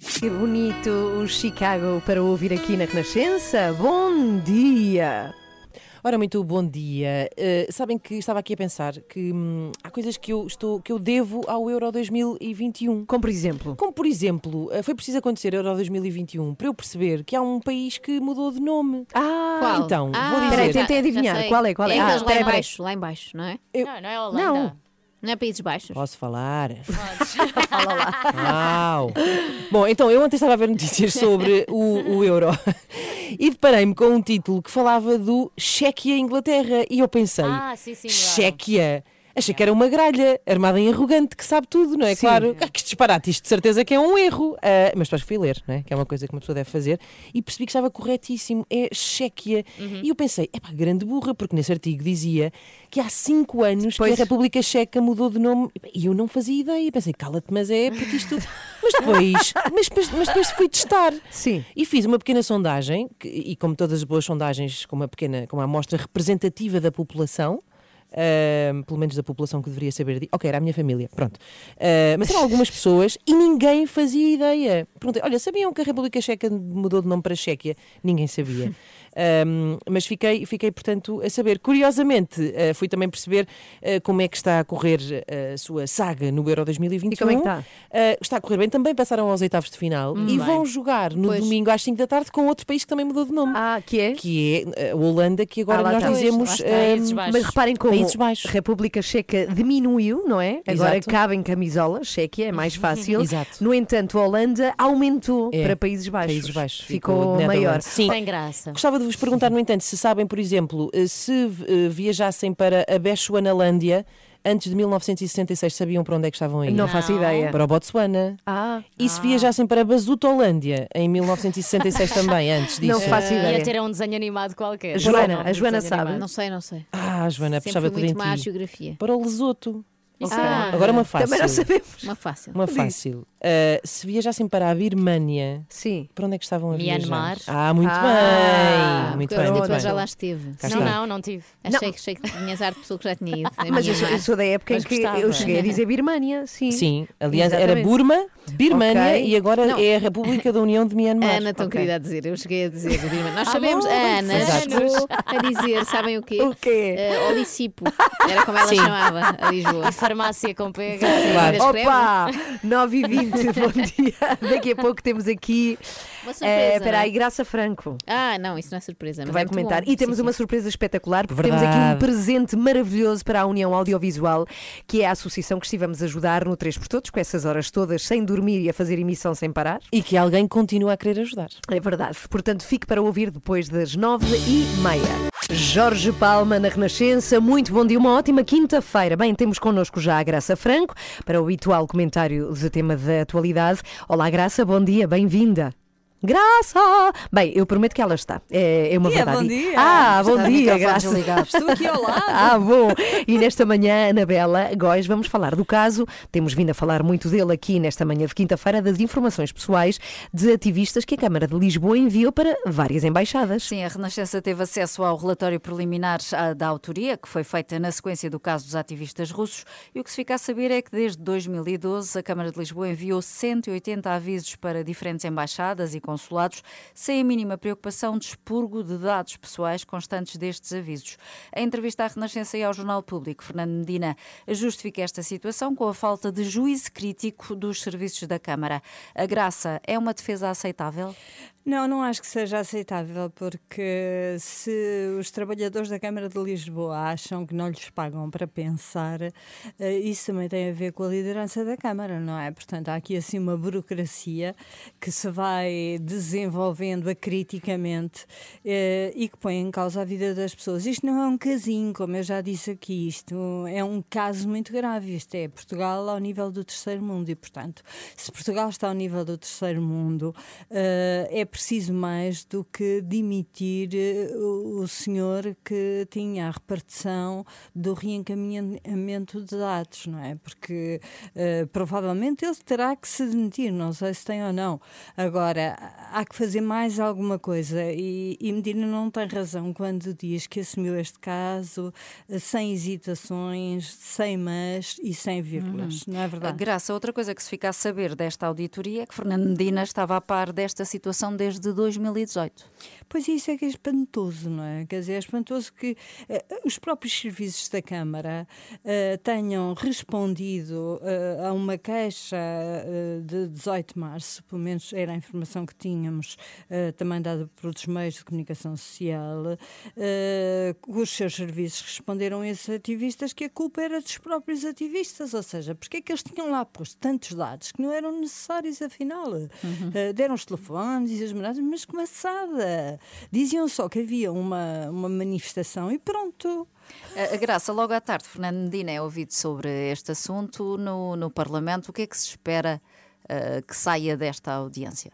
Speaker 2: Que bonito o Chicago para ouvir aqui na Renascença. Bom dia!
Speaker 4: Ora, muito bom dia. Eh, sabem que estava aqui a pensar que hum, há coisas que eu, estou, que eu devo ao Euro 2021.
Speaker 2: Como por exemplo?
Speaker 4: Como por exemplo, eh, foi preciso acontecer Euro 2021 para eu perceber que há um país que mudou de nome.
Speaker 2: Ah,
Speaker 9: Qual?
Speaker 4: Então,
Speaker 9: Ah,
Speaker 4: vou dizer.
Speaker 2: Peraí, tentei adivinhar. Qual é? Qual é?
Speaker 9: É
Speaker 2: Ah,
Speaker 9: lá em
Speaker 2: peraí.
Speaker 9: baixo, lá em baixo, não é?
Speaker 3: Não, não é Holanda.
Speaker 2: Não.
Speaker 9: Não é Países Baixos?
Speaker 4: Posso falar?
Speaker 3: Podes. (laughs)
Speaker 2: Fala lá.
Speaker 4: Uau! Bom, então eu ontem estava a ver notícias sobre o, o euro (laughs) e deparei-me com um título que falava do Chequia-Inglaterra e eu pensei,
Speaker 3: Ah, sim, sim. claro.
Speaker 4: Achei que era uma gralha armada em arrogante que sabe tudo, não é?
Speaker 2: Sim.
Speaker 4: Claro, ah, que disparate, isto de certeza que é um erro. Ah, mas depois fui ler, não é? Que é uma coisa que uma pessoa deve fazer e percebi que estava corretíssimo. É Chequia.
Speaker 2: Uhum.
Speaker 4: E eu pensei, é pá, grande burra, porque nesse artigo dizia que há cinco anos
Speaker 2: Pois.
Speaker 4: que a República Checa mudou de nome e eu não fazia ideia. Pensei, cala-te, mas é porque isto. (laughs) Mas depois, mas, depois- mas depois fui testar.
Speaker 2: Sim.
Speaker 4: E fiz uma pequena sondagem, que- e como todas as boas sondagens, com uma pequena, com uma amostra representativa da população, Uh, pelo menos da população que deveria saber. di- Ok, era a minha família, pronto. Uh, mas eram algumas pessoas e ninguém fazia ideia. Perguntei, olha, sabiam que a República Checa mudou de nome para Chequia? Ninguém sabia. (laughs) Um, mas fiquei, fiquei, portanto, a saber. Curiosamente, uh, fui também perceber uh, como é que está a correr uh, a sua saga no Euro 2021.
Speaker 2: E como é que está?
Speaker 4: Uh, está a correr bem. Também passaram aos oitavos de final
Speaker 2: Hum,
Speaker 4: e
Speaker 2: bem.
Speaker 4: vão jogar no
Speaker 2: Pois.
Speaker 4: domingo às 5 da tarde com outro país que também mudou de nome.
Speaker 2: Ah, que é?
Speaker 4: Que é a Holanda, que agora
Speaker 2: Ah,
Speaker 4: nós
Speaker 2: está.
Speaker 4: dizemos.
Speaker 2: Pois,
Speaker 4: um,
Speaker 2: Mas reparem como
Speaker 4: Países Baixos.
Speaker 2: a República Checa diminuiu, não é? Agora
Speaker 4: Exato.
Speaker 2: cabe em camisola, Chequia, é mais fácil.
Speaker 4: Exato.
Speaker 2: No entanto, a Holanda aumentou
Speaker 4: É,
Speaker 2: para Países Baixos.
Speaker 4: Países Baixos.
Speaker 2: Ficou,
Speaker 4: Netherlands.
Speaker 2: maior.
Speaker 4: Sim.
Speaker 3: Tem graça.
Speaker 4: Gostava de vos perguntar, no entanto, se sabem, por exemplo, eh, se eh, viajassem para a Bechuanalândia antes de 1966, sabiam para onde é que estavam a ir?
Speaker 2: Não faço ideia.
Speaker 4: Para o Botsuana.
Speaker 2: Ah.
Speaker 4: E se viajassem para Basutolândia em 1966 também, antes disso?
Speaker 2: Não faço ideia.
Speaker 3: Ia ter um desenho animado qualquer.
Speaker 2: Joana,
Speaker 3: Não,
Speaker 2: a Joana sabe.
Speaker 3: animado.
Speaker 9: Não sei, não sei.
Speaker 4: Ah, Joana,
Speaker 9: Sempre
Speaker 4: puxava tudo em ti.
Speaker 9: geografia.
Speaker 4: Para o Lesoto.
Speaker 9: É.
Speaker 4: Agora uma fácil.
Speaker 2: Também não sabemos.
Speaker 9: Uma fácil.
Speaker 4: Uma fácil. Uh, se viajassem para a Birmânia,
Speaker 2: Sim.
Speaker 4: para onde é que estavam a
Speaker 3: Myanmar.
Speaker 4: viajar? Ah, muito
Speaker 2: Ah,
Speaker 4: bem. Muito bem,
Speaker 9: a
Speaker 4: muito bem.
Speaker 9: já lá esteve.
Speaker 4: Cá
Speaker 3: Não,
Speaker 4: está.
Speaker 3: não, não tive.
Speaker 9: Achei, achei que tinhas ar de pessoa que já tinha ido. a
Speaker 2: Mas eu,
Speaker 9: Myanmar.
Speaker 2: eu sou da época em
Speaker 3: Mas
Speaker 2: que
Speaker 3: gostava.
Speaker 2: eu cheguei a dizer Birmânia, sim.
Speaker 4: Sim, aliás, era. Burma, Birmânia
Speaker 2: Ok.
Speaker 4: e agora
Speaker 9: Não.
Speaker 4: é a República da União de Myanmar.
Speaker 9: Ana, tão
Speaker 2: Ok.
Speaker 9: querida a dizer, eu cheguei a dizer, Birma. Nós sabemos, a Ana
Speaker 3: muitos
Speaker 9: chegou a dizer, sabem o quê? (laughs)
Speaker 2: O quê?
Speaker 9: Uh, Olicipo, era como ela
Speaker 4: Sim.
Speaker 9: chamava a Lisboa.
Speaker 3: E farmácia com.
Speaker 4: Claro.
Speaker 9: Escreve?
Speaker 2: Opa! (laughs) 9 e 20 (laughs) bom dia. Daqui a pouco temos aqui.
Speaker 9: Uma
Speaker 2: eh,
Speaker 9: surpresa.
Speaker 2: Espera
Speaker 9: é?
Speaker 2: aí, Graça Franco.
Speaker 9: Ah, não, isso não é surpresa.
Speaker 2: que
Speaker 9: mas
Speaker 2: vai
Speaker 9: é
Speaker 2: comentar.
Speaker 9: bom.
Speaker 2: E temos
Speaker 9: Sim,
Speaker 2: uma
Speaker 9: sim.
Speaker 2: surpresa espetacular, porque temos aqui um
Speaker 4: Verdade.
Speaker 2: presente maravilhoso para a União Audiovisual, que é a associação que estivemos a ajudar no 3 por Todos, com essas horas todas, sem dormir e a fazer emissão sem parar.
Speaker 4: E que alguém continua a querer ajudar.
Speaker 2: É verdade. Portanto, fique para ouvir depois das nove e meia. Jorge Palma na Renascença, muito bom dia, uma ótima quinta-feira. Bem, temos connosco já a Graça Franco para o habitual comentário de tema da atualidade. Olá, Graça, bom dia, bem-vinda. Graça! Bem, eu prometo que ela está. É, é uma
Speaker 12: Dia,
Speaker 2: verdade.
Speaker 12: bom dia.
Speaker 2: Ah, bom
Speaker 12: Está
Speaker 2: dia, Graça.
Speaker 12: Estou aqui ao lado. (laughs)
Speaker 2: Ah, bom. E nesta manhã, Anabela Góis, vamos falar do caso. Temos vindo a falar muito dele aqui nesta manhã de quinta-feira, das informações pessoais de ativistas que a Câmara de Lisboa enviou para várias embaixadas.
Speaker 8: Sim, a Renascença teve acesso ao relatório preliminar ah, da autoria, que foi feita na sequência do caso dos ativistas russos, e o que se fica a saber é que desde 2012 a Câmara de Lisboa enviou 180 avisos para diferentes embaixadas e consulados, sem a mínima preocupação de expurgo de dados pessoais constantes destes avisos. Em entrevista à Renascença e ao Jornal Público, Fernando Medina justifica esta situação com a falta de juízo crítico dos serviços da Câmara. A graça é uma defesa aceitável?
Speaker 12: Não, não acho que seja aceitável, porque se os trabalhadores da Câmara de Lisboa acham que não lhes pagam para pensar, eh, isso também tem a ver com a liderança da Câmara, não é? Portanto, há aqui assim uma burocracia que se vai desenvolvendo acriticamente eh, e que põe em causa a vida das pessoas. Isto não é um casinho, como eu já disse aqui, isto é um caso muito grave. Isto é Portugal ao nível do terceiro mundo e, portanto, se Portugal está ao nível do terceiro mundo, eh, é preciso mais do que demitir eh, o, senhor que tinha a repartição do reencaminhamento de dados, não é? Porque eh, provavelmente ele terá que se demitir, não sei se tem ou não. Agora, há que fazer mais alguma coisa e, e Medina não tem razão quando diz que assumiu este caso eh, sem hesitações, sem mas e sem vírgulas, não é verdade?
Speaker 8: Graça, outra coisa que se fica a saber desta auditoria é que Fernando Medina estava a par desta situação desde 2018.
Speaker 12: Pois isso é que é espantoso, não é? Quer dizer, é espantoso que eh, os próprios serviços da Câmara eh, tenham respondido eh, a uma queixa de 18 de março, pelo menos era a informação que tínhamos, também dada pelos meios de comunicação social, os seus serviços responderam a esses ativistas que a culpa era dos próprios ativistas, ou seja, porque é que eles tinham lá posto tantos dados que não eram necessários afinal? Eh, deram os telefones e as moradas, mas que maçada! Diziam só que havia uma, uma manifestação e pronto.
Speaker 8: A Graça, logo à tarde, Fernando Medina é ouvido sobre este assunto no, no Parlamento. O que é que se espera uh, que saia desta audiência?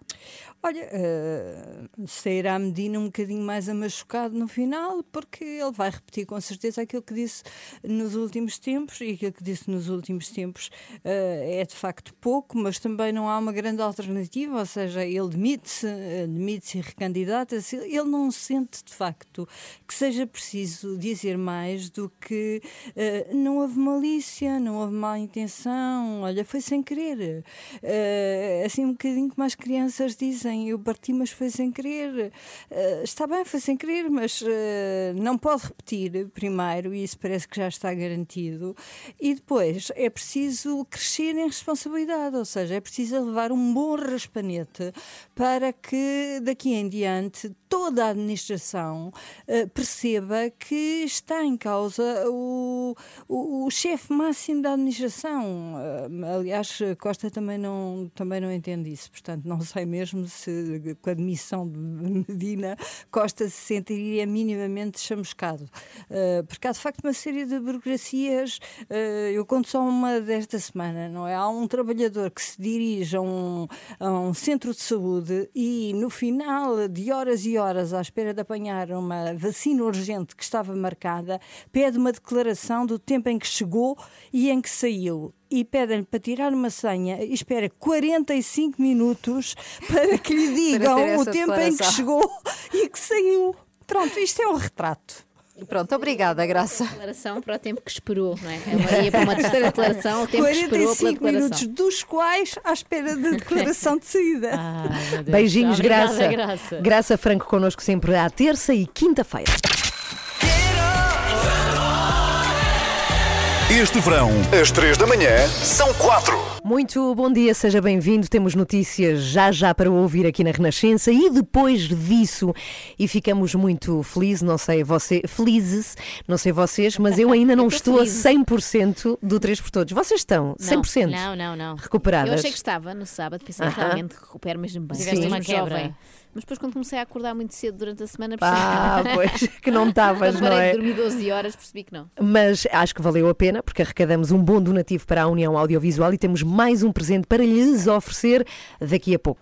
Speaker 12: Olha, uh, sairá Medina um bocadinho mais amachucado no final, porque ele vai repetir com certeza aquilo que disse nos últimos tempos, e aquilo que disse nos últimos tempos uh, é de facto pouco, mas também não há uma grande alternativa, ou seja, ele demite-se, demite-se e recandidata-se, ele não sente de facto que seja preciso dizer mais do que uh, não houve malícia, não houve má intenção, olha, foi sem querer. assim um bocadinho como as crianças dizem, eu parti, mas foi sem querer. Uh, está bem, foi sem querer, mas uh, não pode repetir primeiro, e isso parece que já está garantido. E depois é preciso crescer em responsabilidade, ou seja, é preciso levar um bom raspanete para que daqui em diante toda a administração uh, perceba que está em causa o, o, o chefe máximo da administração. aliás, Costa também não, também não entende isso, portanto, não sei mesmo se se com a demissão de Medina Costa se sentiria minimamente chamuscado. Uh, porque há de facto uma série de burocracias, uh, eu conto só uma desta semana, não é? Há um trabalhador que se dirige a um, a um centro de saúde e no final de horas e horas à espera de apanhar uma vacina urgente que estava marcada, pede uma declaração do tempo em que chegou e em que saiu e pedem-lhe para tirar uma senha e espera 45 minutos para que lhe (laughs) digam o tempo em que chegou e que saiu. Pronto, isto é um retrato.
Speaker 8: Pronto, obrigada, Graça.
Speaker 9: Declaração para o tempo que esperou, não é? é ia para uma terceira declaração, o tempo que esperou pela declaração.
Speaker 12: minutos, dos quais à espera de declaração de saída. (laughs)
Speaker 2: Ah, Beijinhos,
Speaker 3: Obrigada,
Speaker 2: Graça.
Speaker 3: Graça.
Speaker 2: Graça Franco connosco sempre à terça e quinta-feira.
Speaker 7: Este verão, às 3 da manhã, são 4.
Speaker 2: Muito bom dia, seja bem-vindo. Temos notícias já já para ouvir aqui na Renascença e depois disso, e ficamos muito felizes, não sei você, felizes, não sei vocês, mas eu ainda (laughs) não
Speaker 9: Eu estou
Speaker 2: estou a 100% do 3 por todos. Vocês estão 100%
Speaker 9: Não, não, não.
Speaker 2: recuperadas?
Speaker 9: Eu achei que estava no sábado, pensei
Speaker 2: Aham.
Speaker 9: realmente que recupero mesmo bem.
Speaker 2: Tiveste
Speaker 9: Mesmo
Speaker 2: uma
Speaker 3: quebra.
Speaker 9: jovem. Mas depois, quando comecei a acordar muito cedo durante a semana,
Speaker 2: Ah, pois, que não estavas, não é?
Speaker 9: de dormir 12 horas, percebi que não.
Speaker 2: Mas acho que valeu a pena porque arrecadamos um bom donativo para a União Audiovisual e temos mais um presente para lhes oferecer daqui a pouco.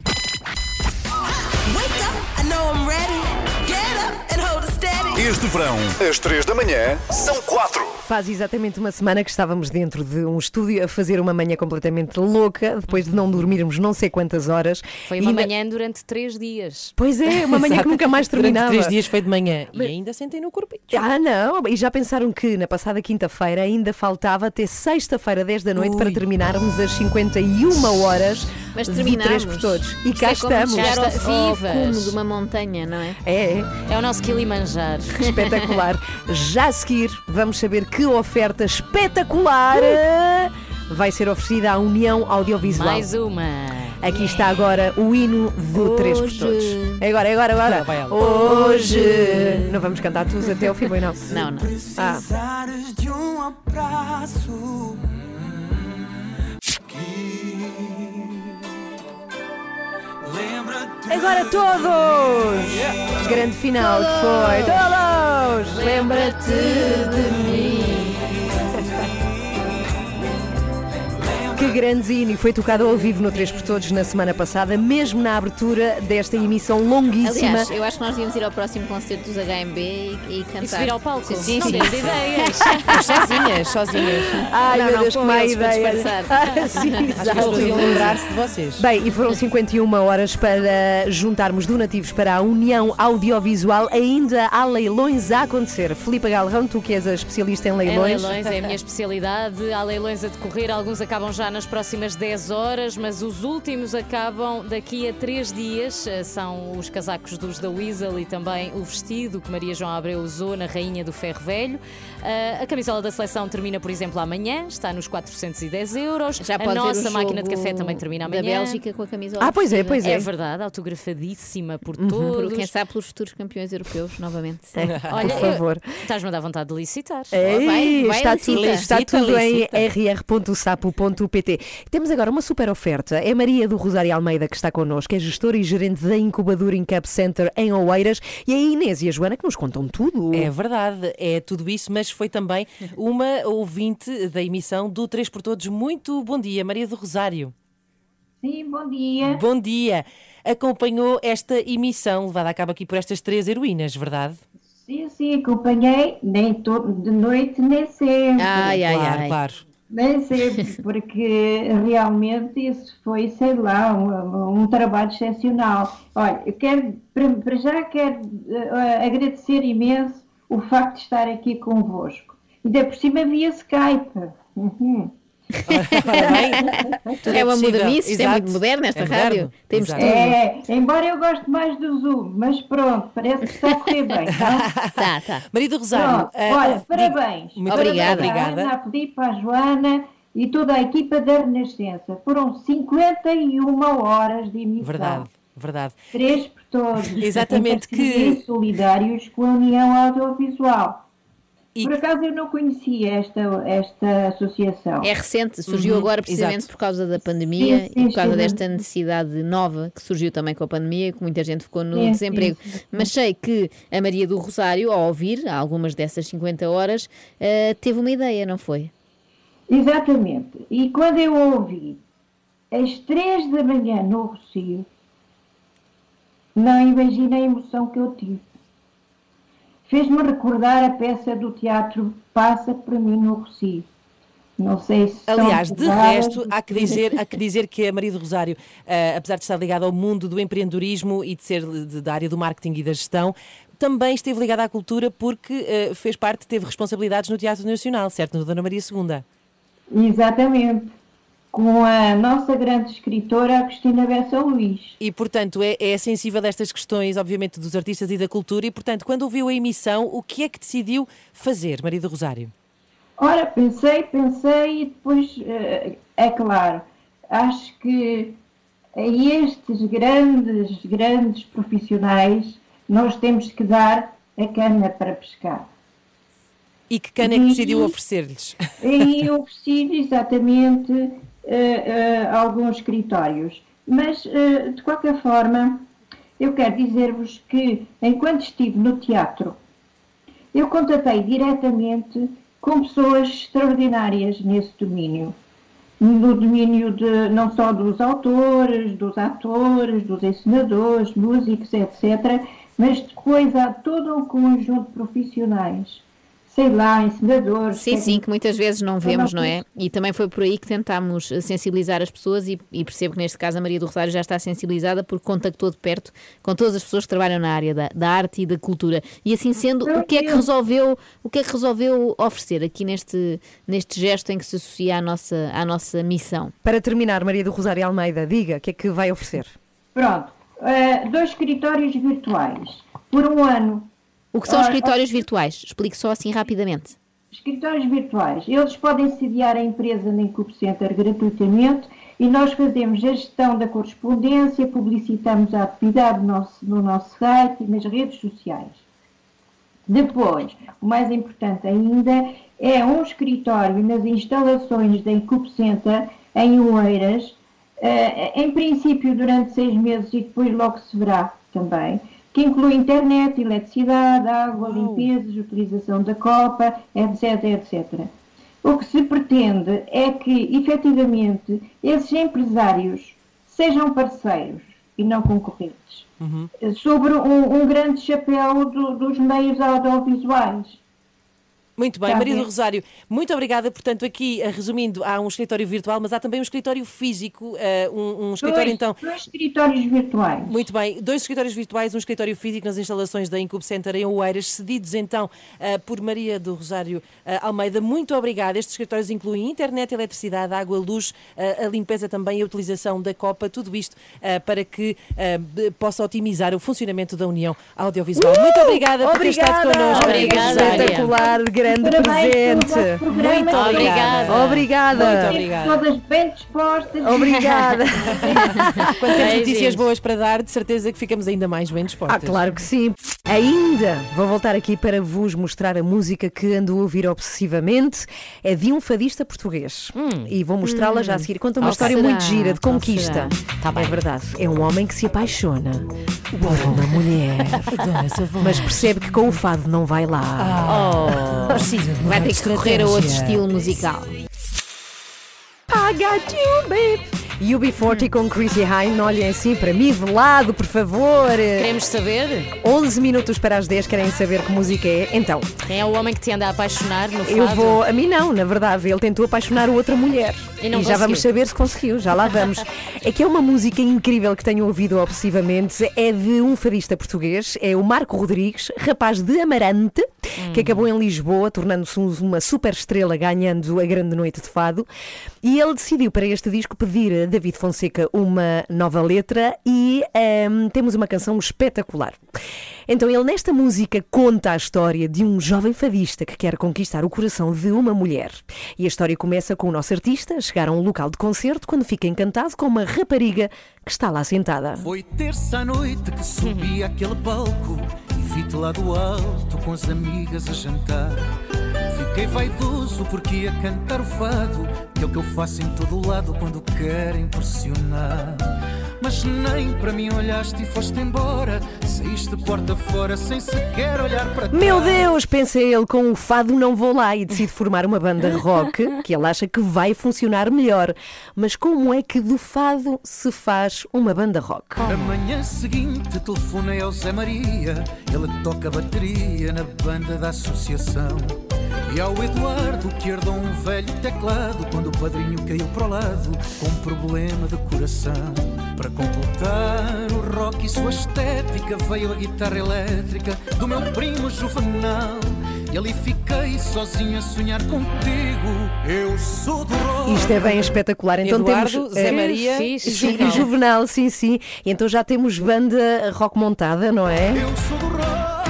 Speaker 7: Este verão, às 3 da manhã, são 4.
Speaker 2: Faz exatamente uma semana que estávamos dentro de um estúdio a fazer uma manhã completamente louca, depois de não dormirmos não sei quantas horas.
Speaker 3: Foi uma
Speaker 2: ainda-
Speaker 3: manhã durante três dias.
Speaker 2: Pois é, uma manhã que nunca mais (laughs) terminava.
Speaker 4: Durante três dias foi de manhã e ainda sentei no corpo.
Speaker 2: Ah, não, e já pensaram que na passada quinta-feira ainda faltava até sexta-feira, 10 da noite, para terminarmos as 51 horas
Speaker 9: Mas terminamos.
Speaker 2: três por todos. E cá
Speaker 9: é como
Speaker 2: estamos.
Speaker 9: chegar ao,
Speaker 3: Está-
Speaker 9: ao cume de uma montanha, não é?
Speaker 2: É,
Speaker 3: É o nosso Kilimanjaro.
Speaker 2: Espetacular. Já a seguir, vamos saber que oferta espetacular eh, vai ser oferecida à União Audiovisual.
Speaker 3: Mais uma.
Speaker 2: Aqui está agora o hino do 3 por todos. É agora, é agora, agora.
Speaker 4: Vai ela.
Speaker 2: Hoje. Não vamos cantar todos até ao fim, não?
Speaker 9: Não, não.
Speaker 2: Ah. Agora todos! Grande final que foi. Todos!
Speaker 9: Lembra-te de mim.
Speaker 2: Que grande hino! E foi tocado ao vivo no 3 por Todos na semana passada, mesmo na abertura desta emissão longuíssima.
Speaker 9: Aliás, eu acho que nós devíamos ir ao próximo concerto dos HMB e, e cantar.
Speaker 3: E subir ao palco.
Speaker 9: Sim, sim,
Speaker 3: Não
Speaker 9: sim.
Speaker 3: ideias. (laughs)
Speaker 4: Sozinhas, sozinhas.
Speaker 2: Ai,
Speaker 9: Não,
Speaker 2: meu
Speaker 9: não,
Speaker 2: Deus,
Speaker 9: com
Speaker 2: que má ideia. Ah, sim,
Speaker 4: Acho que eles
Speaker 2: exato.
Speaker 4: podiam lembrar-se de vocês.
Speaker 2: Bem, e foram 51 horas para juntarmos donativos para a União Audiovisual. Ainda há leilões a acontecer. Filipe Galrão, tu que és a especialista em
Speaker 3: Em
Speaker 2: leilões.
Speaker 3: leilões é a minha especialidade. Há leilões a decorrer, alguns acabam já nas próximas 10 horas, mas os últimos acabam daqui a 3 dias. Eh, São os casacos dos da Weasel e também o vestido que Maria João Abreu usou na Rainha do Ferro Velho. Eh, A camisola da seleção termina, por exemplo, amanhã, está nos 410 euros.
Speaker 9: Já
Speaker 3: a
Speaker 9: pode ver o
Speaker 3: nossa máquina de café também termina
Speaker 9: Da
Speaker 3: amanhã.
Speaker 9: Bélgica com a camisola.
Speaker 2: Ah, pois é, pois é.
Speaker 3: É verdade, autografadíssima por
Speaker 9: Por,
Speaker 3: todos.
Speaker 9: quem sabe pelos futuros campeões europeus, novamente.
Speaker 3: Olha,
Speaker 2: Por favor.
Speaker 3: estás-me a dar vontade de licitar.
Speaker 2: Ei,
Speaker 9: Vai, vai,
Speaker 2: está,
Speaker 9: licita.
Speaker 2: tudo, está tudo
Speaker 4: licita.
Speaker 2: em rr.sapo.pt. Temos agora uma super oferta. É Maria do Rosário Almeida que está connosco, é gestora e gerente da Incubadora Incap Center em Oeiras, e é a Inês e a Joana que nos contam tudo.
Speaker 4: É verdade, é tudo isso, mas foi também uma ouvinte da emissão do 3 por Todos. Muito bom dia, Maria do Rosário.
Speaker 13: Sim, bom dia.
Speaker 4: Bom dia. Acompanhou esta emissão levada a cabo aqui por estas três heroínas, verdade?
Speaker 13: Sim, sim, acompanhei, nem todo de noite, nem sempre.
Speaker 9: Ai, ai,
Speaker 4: claro,
Speaker 9: ai.
Speaker 4: claro.
Speaker 13: Nem sempre, porque realmente isso foi, sei lá, um, um trabalho excepcional. Olha, eu quero, para, já quero eh, agradecer imenso o facto de estar aqui convosco. Ainda por cima via Skype. Uhum.
Speaker 9: É uma modernice, isto é muito moderno esta
Speaker 4: É moderno.
Speaker 9: rádio. Temos
Speaker 4: Exato.
Speaker 9: tudo.
Speaker 13: É, embora eu goste mais do Zoom, mas pronto, parece que está a correr bem.
Speaker 9: Tá, (laughs) tá.
Speaker 4: Maria do Rosário.
Speaker 13: Pronto,
Speaker 4: ah,
Speaker 13: olha,
Speaker 4: diga-
Speaker 13: parabéns.
Speaker 4: Muito
Speaker 9: Obrigada.
Speaker 4: obrigada.
Speaker 13: Ana, a pedir para a Joana e toda a equipa da Renascença. Foram 51 horas de emissão.
Speaker 4: Verdade, verdade.
Speaker 13: Três por todos.
Speaker 4: Exatamente,
Speaker 13: Em
Speaker 4: que-
Speaker 13: solidários com a União Audiovisual. Por acaso eu não conhecia esta, esta associação.
Speaker 9: É recente, surgiu
Speaker 4: Uhum,
Speaker 9: agora precisamente
Speaker 4: exato.
Speaker 9: por causa da pandemia
Speaker 13: Sim,
Speaker 9: e
Speaker 13: sim,
Speaker 9: por causa
Speaker 13: sim.
Speaker 9: desta necessidade nova que surgiu também com a pandemia e que muita gente ficou no
Speaker 13: Sim,
Speaker 9: desemprego.
Speaker 13: sim, sim.
Speaker 9: Mas sei que a Maria do Rosário, ao ouvir algumas dessas 50 horas, eh, teve uma ideia, não foi?
Speaker 13: Exatamente. E quando eu ouvi às três da manhã no Rocio, não imagina a emoção que eu tive. Fez-me recordar a peça do teatro Passa por mim no Rocio. Não sei se
Speaker 4: Aliás, de resto, há que dizer, há que, dizer que a Maria do Rosário, ah, apesar de estar ligada ao mundo do empreendedorismo e de ser de- da área do marketing e da gestão, também esteve ligada à cultura porque ah, fez parte, teve responsabilidades no Teatro Nacional, certo? No Dona Maria II.
Speaker 13: Exatamente. Com a nossa grande escritora, Cristina Bessa Luís.
Speaker 4: E, portanto, é, é sensível a estas questões, obviamente, dos artistas e da cultura. E, portanto, quando ouviu a emissão, o que é que decidiu fazer, Maria do Rosário?
Speaker 13: Ora, pensei, pensei e depois, eh, é claro, acho que a estes grandes, grandes profissionais nós temos que dar a cana para pescar.
Speaker 4: E que cana é que decidiu oferecer-lhes?
Speaker 13: E eu ofereci exatamente alguns escritórios. Mas, eh, de qualquer forma, eu quero dizer-vos que, enquanto estive no teatro, eu contatei diretamente com pessoas extraordinárias nesse domínio. No domínio de, não só dos autores, dos atores, dos encenadores, músicos, etc., mas depois há todo um conjunto de profissionais, sei lá, encenadores.
Speaker 9: Sim, sim, que muitas vezes não vemos, não é? E também foi por aí que tentámos eh, sensibilizar as pessoas e, e percebo que neste caso a Maria do Rosário já está sensibilizada porque contactou de perto com todas as pessoas que trabalham na área da, da arte e da cultura. E assim sendo, o que é que resolveu, o que é que resolveu oferecer aqui neste, neste gesto em que se associa à nossa, à nossa missão?
Speaker 2: Para terminar, Maria do Rosário Almeida, diga o que é que vai oferecer.
Speaker 13: Pronto, eh, dois escritórios virtuais por um ano.
Speaker 9: O que são
Speaker 13: Ora,
Speaker 9: escritórios virtuais? Explique só assim rapidamente.
Speaker 13: Escritórios virtuais, eles podem sediar a empresa na Incube Center gratuitamente e nós fazemos a gestão da correspondência, publicitamos a atividade no nosso, no nosso site e nas redes sociais. Depois, o mais importante ainda, é um escritório nas instalações da Incube Center em Oeiras, eh, em princípio durante seis meses e depois logo se verá também, que inclui internet, eletricidade, água, limpezas, utilização da copa, etc, etc. O que se pretende é que, efetivamente, esses empresários sejam parceiros e não concorrentes sobre um, um grande chapéu do- dos meios audiovisuais.
Speaker 4: Muito bem,
Speaker 13: Está
Speaker 4: Maria do. Rosário, muito obrigada. Portanto, aqui, eh, resumindo, há um escritório virtual, mas há também um escritório físico, eh, um, um escritório
Speaker 13: Dois-
Speaker 4: então.
Speaker 13: dois escritórios virtuais.
Speaker 4: Muito bem, dois escritórios virtuais, um escritório físico nas instalações da Incube Center em Oeiras, cedidos então eh, por Maria do Rosário Almeida. Muito obrigada. Estes escritórios incluem internet, eletricidade, água, luz, a limpeza também a utilização da copa, tudo isto para que possa otimizar o funcionamento da União Audiovisual. Muito obrigada por ter estado
Speaker 2: Obrigada!
Speaker 4: connosco. Maria do
Speaker 2: Obrigada,
Speaker 4: Rosário.
Speaker 2: espetacular, grande
Speaker 13: Parabéns
Speaker 2: presente.
Speaker 4: Muito obrigada.
Speaker 2: Obrigada.
Speaker 4: Muito obrigada.
Speaker 13: Todas bem dispostas.
Speaker 2: Obrigada. (laughs)
Speaker 4: Quando temos notícias boas para dar, de certeza que ficamos ainda mais bem dispostos.
Speaker 2: Ah, claro que sim. Ainda vou voltar aqui para vos mostrar a música que ando a ouvir obsessivamente. É de um fadista português. E vou mostrá-la já a seguir. Conta uma
Speaker 9: Qual
Speaker 2: história
Speaker 9: será?
Speaker 2: muito gira de
Speaker 9: Qual
Speaker 2: conquista.
Speaker 9: será?
Speaker 2: é verdade. É um homem que se apaixona por uma mulher. (laughs) Mas percebe que com o fado não vai lá.
Speaker 9: Oh, Vai ter que recorrer a outro estilo musical.
Speaker 2: I got you, babe. UB40 com Chrissy Hine. Olhem assim para mim, velado, por favor.
Speaker 3: Queremos saber?
Speaker 2: 11 minutos para as 10, querem saber que música é? Então,
Speaker 3: Quem é o homem que te anda a apaixonar no fado?
Speaker 2: eu vou. A mim não, na verdade. Ele tentou apaixonar outra mulher.
Speaker 3: E não
Speaker 2: já
Speaker 3: conseguiu.
Speaker 2: vamos saber se conseguiu, já lá vamos. (laughs) é que é uma música incrível que tenho ouvido obsessivamente. É de um fadista português, é o Marco Rodrigues, rapaz de Amarante, que
Speaker 3: Hum.
Speaker 2: acabou em Lisboa, tornando-se um- uma super estrela, ganhando a grande noite de fado. E ele decidiu para este disco pedir a David Fonseca uma nova letra e ehm, temos uma canção espetacular. Então ele nesta música conta a história de um jovem fadista que quer conquistar o coração de uma mulher. E a história começa com o nosso artista chegar a um local de concerto quando fica encantado com uma rapariga que está lá sentada.
Speaker 14: Foi terça à noite que subi àquele palco e vi-te lá do alto com as amigas a jantar. Fiquei vaidoso porque ia cantar o fado, que é o que eu faço em todo lado quando quero impressionar. Mas nem para mim olhaste e foste embora, saíste porta fora sem sequer olhar para trás.
Speaker 2: Meu Deus, pensa ele, com o fado não vou lá e decide formar uma banda rock que ele acha que vai funcionar melhor. Mas como é que do fado se faz uma banda rock?
Speaker 14: Na manhã seguinte telefonei ao Zé Maria, ele toca bateria na banda da associação. E ao Eduardo que herdou um velho teclado quando o padrinho caiu para o lado com um problema de coração. Para completar o rock e sua estética veio a guitarra elétrica do meu primo Juvenal. E ali fiquei sozinho a sonhar contigo. Eu sou do rock.
Speaker 2: Isto é bem espetacular. Então
Speaker 4: Eduardo,
Speaker 2: temos
Speaker 4: Zé
Speaker 2: eh,
Speaker 4: Maria e Juvenal.
Speaker 2: e Juvenal, sim, sim. E então já temos banda rock montada, não é?
Speaker 14: Eu sou do rock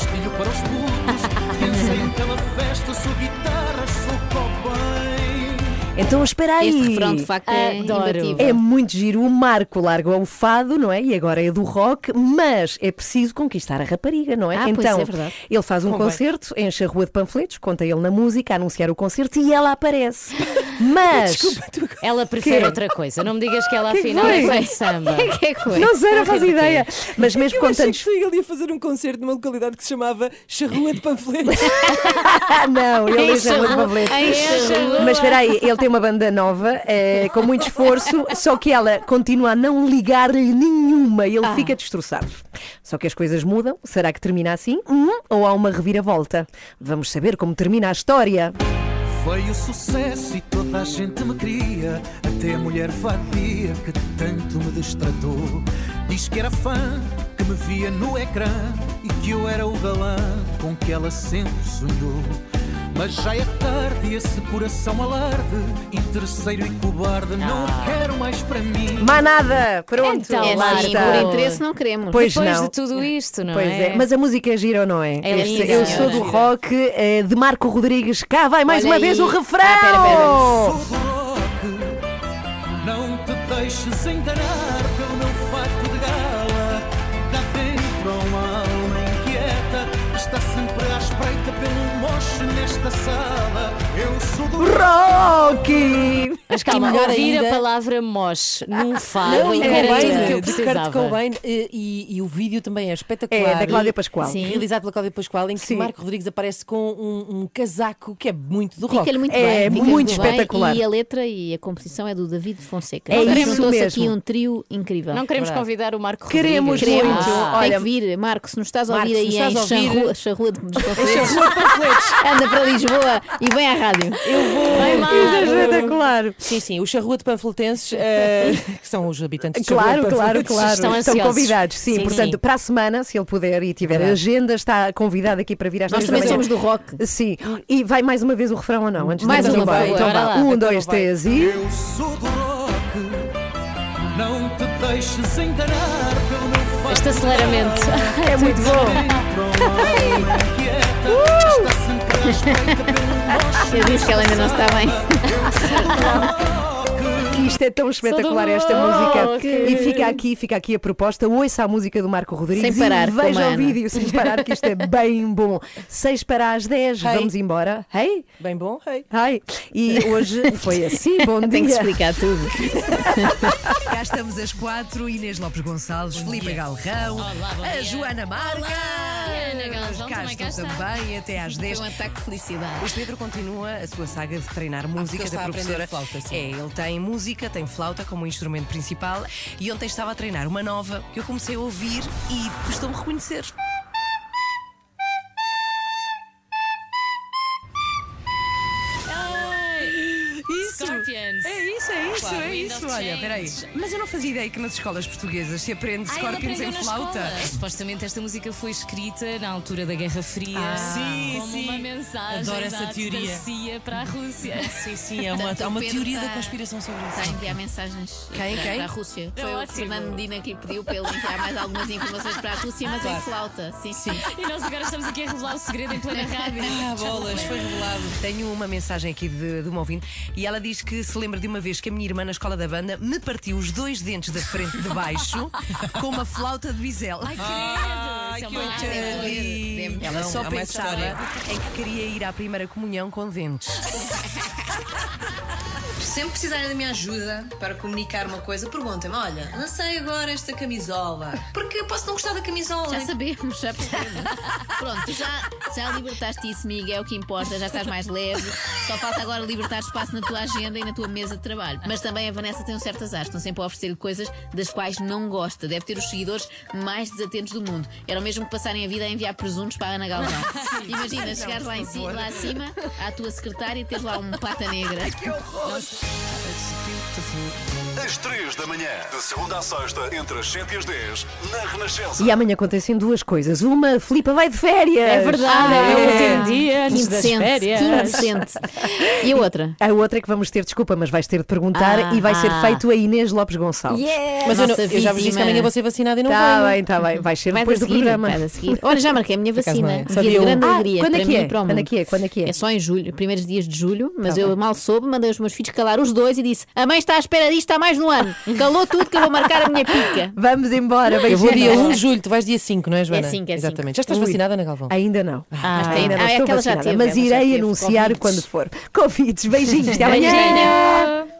Speaker 14: rastilho para os putos. Pensei pela festa, sou guitarra.
Speaker 2: Então espera aí.
Speaker 9: Este refrão, de facto, é
Speaker 2: Adoro. É muito giro. O Marco larga o fado, não é? E agora é do rock, mas é preciso conquistar a rapariga, não é?
Speaker 9: Ah, pois
Speaker 2: então,
Speaker 9: é verdade.
Speaker 2: ele faz um concerto, enche a rua de panfletos, conta ele na música, a anunciar o concerto e ela aparece. (laughs) Mas.
Speaker 3: Ela prefere
Speaker 2: Quê?
Speaker 3: outra coisa. Não me digas que ela
Speaker 2: Que que
Speaker 3: afinal
Speaker 2: foi?
Speaker 3: é fã de samba.
Speaker 9: que (laughs) é que foi?
Speaker 2: Não sei, não faço ideia. Mas mesmo
Speaker 4: Eu
Speaker 2: com
Speaker 4: achei que ele ia fazer um concerto numa localidade que se chamava Charrua de Panfletos. (laughs)
Speaker 2: Não, ele é
Speaker 3: a
Speaker 2: muito
Speaker 3: rua,
Speaker 2: panfleto.
Speaker 3: enche a rua.
Speaker 2: Mas espera aí, ele tem uma banda nova, eh, com muito esforço, só que ela continua a não ligar-lhe nenhuma e ele
Speaker 3: Ah.
Speaker 2: fica destroçado. Só que as coisas mudam. Será que termina assim? Hum, ou há uma reviravolta? Vamos saber como termina a história.
Speaker 14: Veio sucesso e toda a gente me queria. Até a mulher vadia que tanto me destratou. Diz que era fã, que me via no ecrã e que eu era o galã com que ela sempre sonhou. Mas já é tarde e esse coração alarde, interesseiro e cobarde, não o quero mais para mim.
Speaker 2: Mais nada! Pronto,
Speaker 3: Então,
Speaker 9: É
Speaker 2: lá
Speaker 9: assim,
Speaker 2: está.
Speaker 9: por interesse não queremos.
Speaker 2: Pois
Speaker 3: Depois
Speaker 2: não.
Speaker 3: de tudo isto, não
Speaker 2: Pois
Speaker 3: é?
Speaker 2: é, mas a música é gira ou não é?
Speaker 3: É
Speaker 2: Este-
Speaker 3: linda,
Speaker 2: eu sou do rock eh, de Marco Rodrigues. Cá vai mais
Speaker 9: Olha
Speaker 2: uma vez
Speaker 9: aí.
Speaker 2: o refrão!
Speaker 9: Ah, pera, pera.
Speaker 14: Sou do sala. Eu sou do
Speaker 2: Rock!
Speaker 3: Mas calma,
Speaker 4: E melhor
Speaker 3: ouvir
Speaker 4: ainda-
Speaker 3: a palavra mosh num fado
Speaker 4: Não, e
Speaker 3: era tudo o que eu
Speaker 4: Cobain, de Kurt
Speaker 3: precisava.
Speaker 4: Cobain, e, e- e o vídeo também é espetacular.
Speaker 2: É, da Cláudia Pascoal.
Speaker 4: Sim. Realizado pela Cláudia Pascoal, em que
Speaker 2: Sim.
Speaker 4: Marco Rodrigues aparece com um, um casaco que é muito do rock.
Speaker 9: Fica-lhe muito
Speaker 2: É,
Speaker 9: bem.
Speaker 2: muito
Speaker 9: bem,
Speaker 2: espetacular.
Speaker 9: E a letra e a composição é do David Fonseca.
Speaker 2: É
Speaker 9: Portanto,
Speaker 2: isso mesmo.
Speaker 9: aqui um trio incrível.
Speaker 3: Não queremos
Speaker 4: Verdade.
Speaker 3: convidar o Marco
Speaker 2: Queremos
Speaker 3: Rodrigues.
Speaker 2: muito.
Speaker 3: Ah,
Speaker 2: Olha-
Speaker 9: Tem que vir, Marco, se nos estás a
Speaker 4: Marco,
Speaker 9: ouvir aí em
Speaker 4: ouvir-
Speaker 9: Charrua, Charrua de dos (laughs) Panfletos, anda para Lisboa e vem à rádio.
Speaker 4: Eu vou.
Speaker 3: Vai,
Speaker 2: Isto é espetacular!
Speaker 4: Sim, sim, o Charrua de Panfletenses, eh, (laughs) que são os habitantes de
Speaker 2: Claro, claro, claro.
Speaker 3: Estão
Speaker 2: Estão
Speaker 3: ansiosos.
Speaker 2: convidados, sim.
Speaker 3: Sim,
Speaker 2: Portanto,
Speaker 3: sim.
Speaker 2: para a semana, se ele puder e tiver
Speaker 4: Verdade.
Speaker 2: agenda, está convidado aqui para vir às
Speaker 9: Nós
Speaker 2: três da
Speaker 9: também
Speaker 2: manhã.
Speaker 9: somos do rock.
Speaker 2: Sim. E vai mais uma vez o refrão ou não? Antes
Speaker 9: Mais
Speaker 2: de
Speaker 9: uma,
Speaker 2: então
Speaker 9: por favor.
Speaker 2: Então
Speaker 3: Bora
Speaker 2: vá.
Speaker 3: lá.
Speaker 2: Um,
Speaker 4: Então
Speaker 2: dois,
Speaker 4: vai.
Speaker 2: três e.
Speaker 14: Eu sou do rock, não te deixes enganar pelo meu fato
Speaker 3: Este aceleramento. (laughs)
Speaker 2: É muito bom. (laughs)
Speaker 9: Eu disse que ela ainda não está bem. (laughs)
Speaker 2: Isto é tão espetacular esta música. E fica aqui, fica aqui a proposta. Ouça a música do Marco Rodrigues
Speaker 9: Sem parar,
Speaker 2: e veja o vídeo sem parar, que isto é (laughs) bem bom. 6 para as 10,
Speaker 4: Hey.
Speaker 2: vamos embora. Hey?
Speaker 4: Bem bom, hey.
Speaker 2: Ai, e hoje foi assim, bom (laughs) dia.
Speaker 9: Tenho que explicar tudo. (laughs)
Speaker 15: Cá estamos às quatro, Inês Lopes Gonçalves, Filipe Galrão, a Joana Marca.
Speaker 3: Ana Galvão
Speaker 15: cá
Speaker 3: também cá
Speaker 15: estou
Speaker 3: está.
Speaker 15: também até às 10.
Speaker 9: Foi um ataque de felicidade.
Speaker 15: O Pedro continua a sua saga de treinar música
Speaker 4: porque
Speaker 15: da professora.
Speaker 4: flauta, sim.
Speaker 15: é, ele tem música, tem flauta como instrumento principal e ontem estava a treinar uma nova que eu comecei a ouvir e custou-me reconhecer. Olha, peraí. Mas eu não fazia ideia que nas escolas portuguesas se aprende
Speaker 3: Ah, ele
Speaker 15: Scorpions
Speaker 3: aprendeu
Speaker 15: em
Speaker 3: na
Speaker 15: flauta.
Speaker 3: escola. Supostamente esta música foi escrita na altura da Guerra Fria
Speaker 15: Ah.
Speaker 4: Sim,
Speaker 3: como
Speaker 4: sim.
Speaker 3: uma mensagem
Speaker 4: Adoro essa
Speaker 3: exato,
Speaker 4: teoria.
Speaker 3: da CIA para a Rússia. (laughs)
Speaker 4: Sim, sim, é uma, há uma
Speaker 9: o Pedro
Speaker 4: teoria da conspiração sobre
Speaker 9: Está a
Speaker 4: isso.
Speaker 9: enviar mensagens
Speaker 15: Quem,
Speaker 9: para,
Speaker 15: quem?
Speaker 9: para a Rússia.
Speaker 3: É
Speaker 9: Foi o
Speaker 3: ótimo.
Speaker 9: Fernando Medina que lhe pediu para ele enviar mais algumas informações para a Rússia, mas em flauta. Sim, sim.
Speaker 3: E nós agora estamos aqui a revelar o segredo em plena rádio. (laughs)
Speaker 4: Ah, bolas, foi revelado.
Speaker 15: Tenho uma mensagem aqui de, de uma ouvinte e ela diz que se lembra de uma vez que a minha irmã na escola da banda me partiu os dois dentes da frente de baixo com uma flauta de bisel.
Speaker 3: Ai,
Speaker 4: Ai, que
Speaker 3: Isso é
Speaker 9: deve-
Speaker 15: Ela
Speaker 4: Não,
Speaker 15: só
Speaker 4: mais
Speaker 15: pensava em que queria ir à primeira comunhão com dentes. (laughs)
Speaker 10: Sempre precisarem da minha ajuda para comunicar uma coisa, perguntem-me: olha, lancei agora esta camisola. Porque eu posso não gostar da camisola.
Speaker 9: Já sabemos, já percebemos. (laughs) Pronto, já, já libertaste isso, Miguel, é o que importa, já estás mais leve. Só falta agora libertar espaço na tua agenda e na tua mesa de trabalho. Mas também a Vanessa tem um certo azar, estão sempre a oferecer-lhe coisas das quais não gosta. Deve ter os seguidores mais desatentos do mundo. Era o mesmo que passarem a vida a enviar presuntos para a Ana Galvão. (laughs) Imagina, chegares lá, em lá acima, à tua secretária e teres lá um pata negra. It's beautiful.
Speaker 7: Às 3 da manhã, de segunda à sexta, entre as 7 e as 10, na Renascença.
Speaker 2: E amanhã acontecem duas coisas. Uma, a Filipa vai de férias.
Speaker 3: É verdade, é o último dia antes das
Speaker 9: Indecente,
Speaker 3: férias.
Speaker 9: que indecente. E a outra?
Speaker 2: A outra é que vamos ter, desculpa, mas vais ter de perguntar
Speaker 9: Ah.
Speaker 2: e vai ser feito a Inês Lopes Gonçalves.
Speaker 4: Mas eu, não- eu já vos disse que amanhã vou ser vacinada e não
Speaker 2: Tá
Speaker 4: venho.
Speaker 2: bem, tá bem. Vai ser
Speaker 9: Vai
Speaker 2: depois
Speaker 9: a
Speaker 2: do
Speaker 9: seguir,
Speaker 2: programa.
Speaker 9: vai a seguir. (laughs) Olha, já marquei a minha vacina.
Speaker 4: é.
Speaker 9: Dia
Speaker 4: Sabia
Speaker 9: de grande
Speaker 2: Ah,
Speaker 9: alegria
Speaker 2: quando é que é? Quando é que é? Quando é que é?
Speaker 9: É só em julho, primeiros dias de julho, mas
Speaker 2: Tá
Speaker 9: eu
Speaker 2: bem.
Speaker 9: mal soube, mandei os meus filhos calar os dois e disse: A mãe está à espera disto há mais um ano. Calou tudo que eu vou marcar a minha pica.
Speaker 2: Vamos embora,
Speaker 4: Eu vou dia
Speaker 2: beijinhos.
Speaker 4: 1 de julho, tu vais dia 5, não é, Joana?
Speaker 9: É 5, é 5.
Speaker 4: Exatamente. Já estás
Speaker 2: Ui.
Speaker 4: vacinada, Ana Galvão?
Speaker 2: Ainda não.
Speaker 9: Ah,
Speaker 2: ainda não
Speaker 9: ah, é
Speaker 2: estou vacinada,
Speaker 9: teve,
Speaker 2: mas
Speaker 9: já
Speaker 2: irei anunciar
Speaker 9: Covid.
Speaker 2: quando for. Convites, beijinhos, até amanhã.
Speaker 9: Beijinho.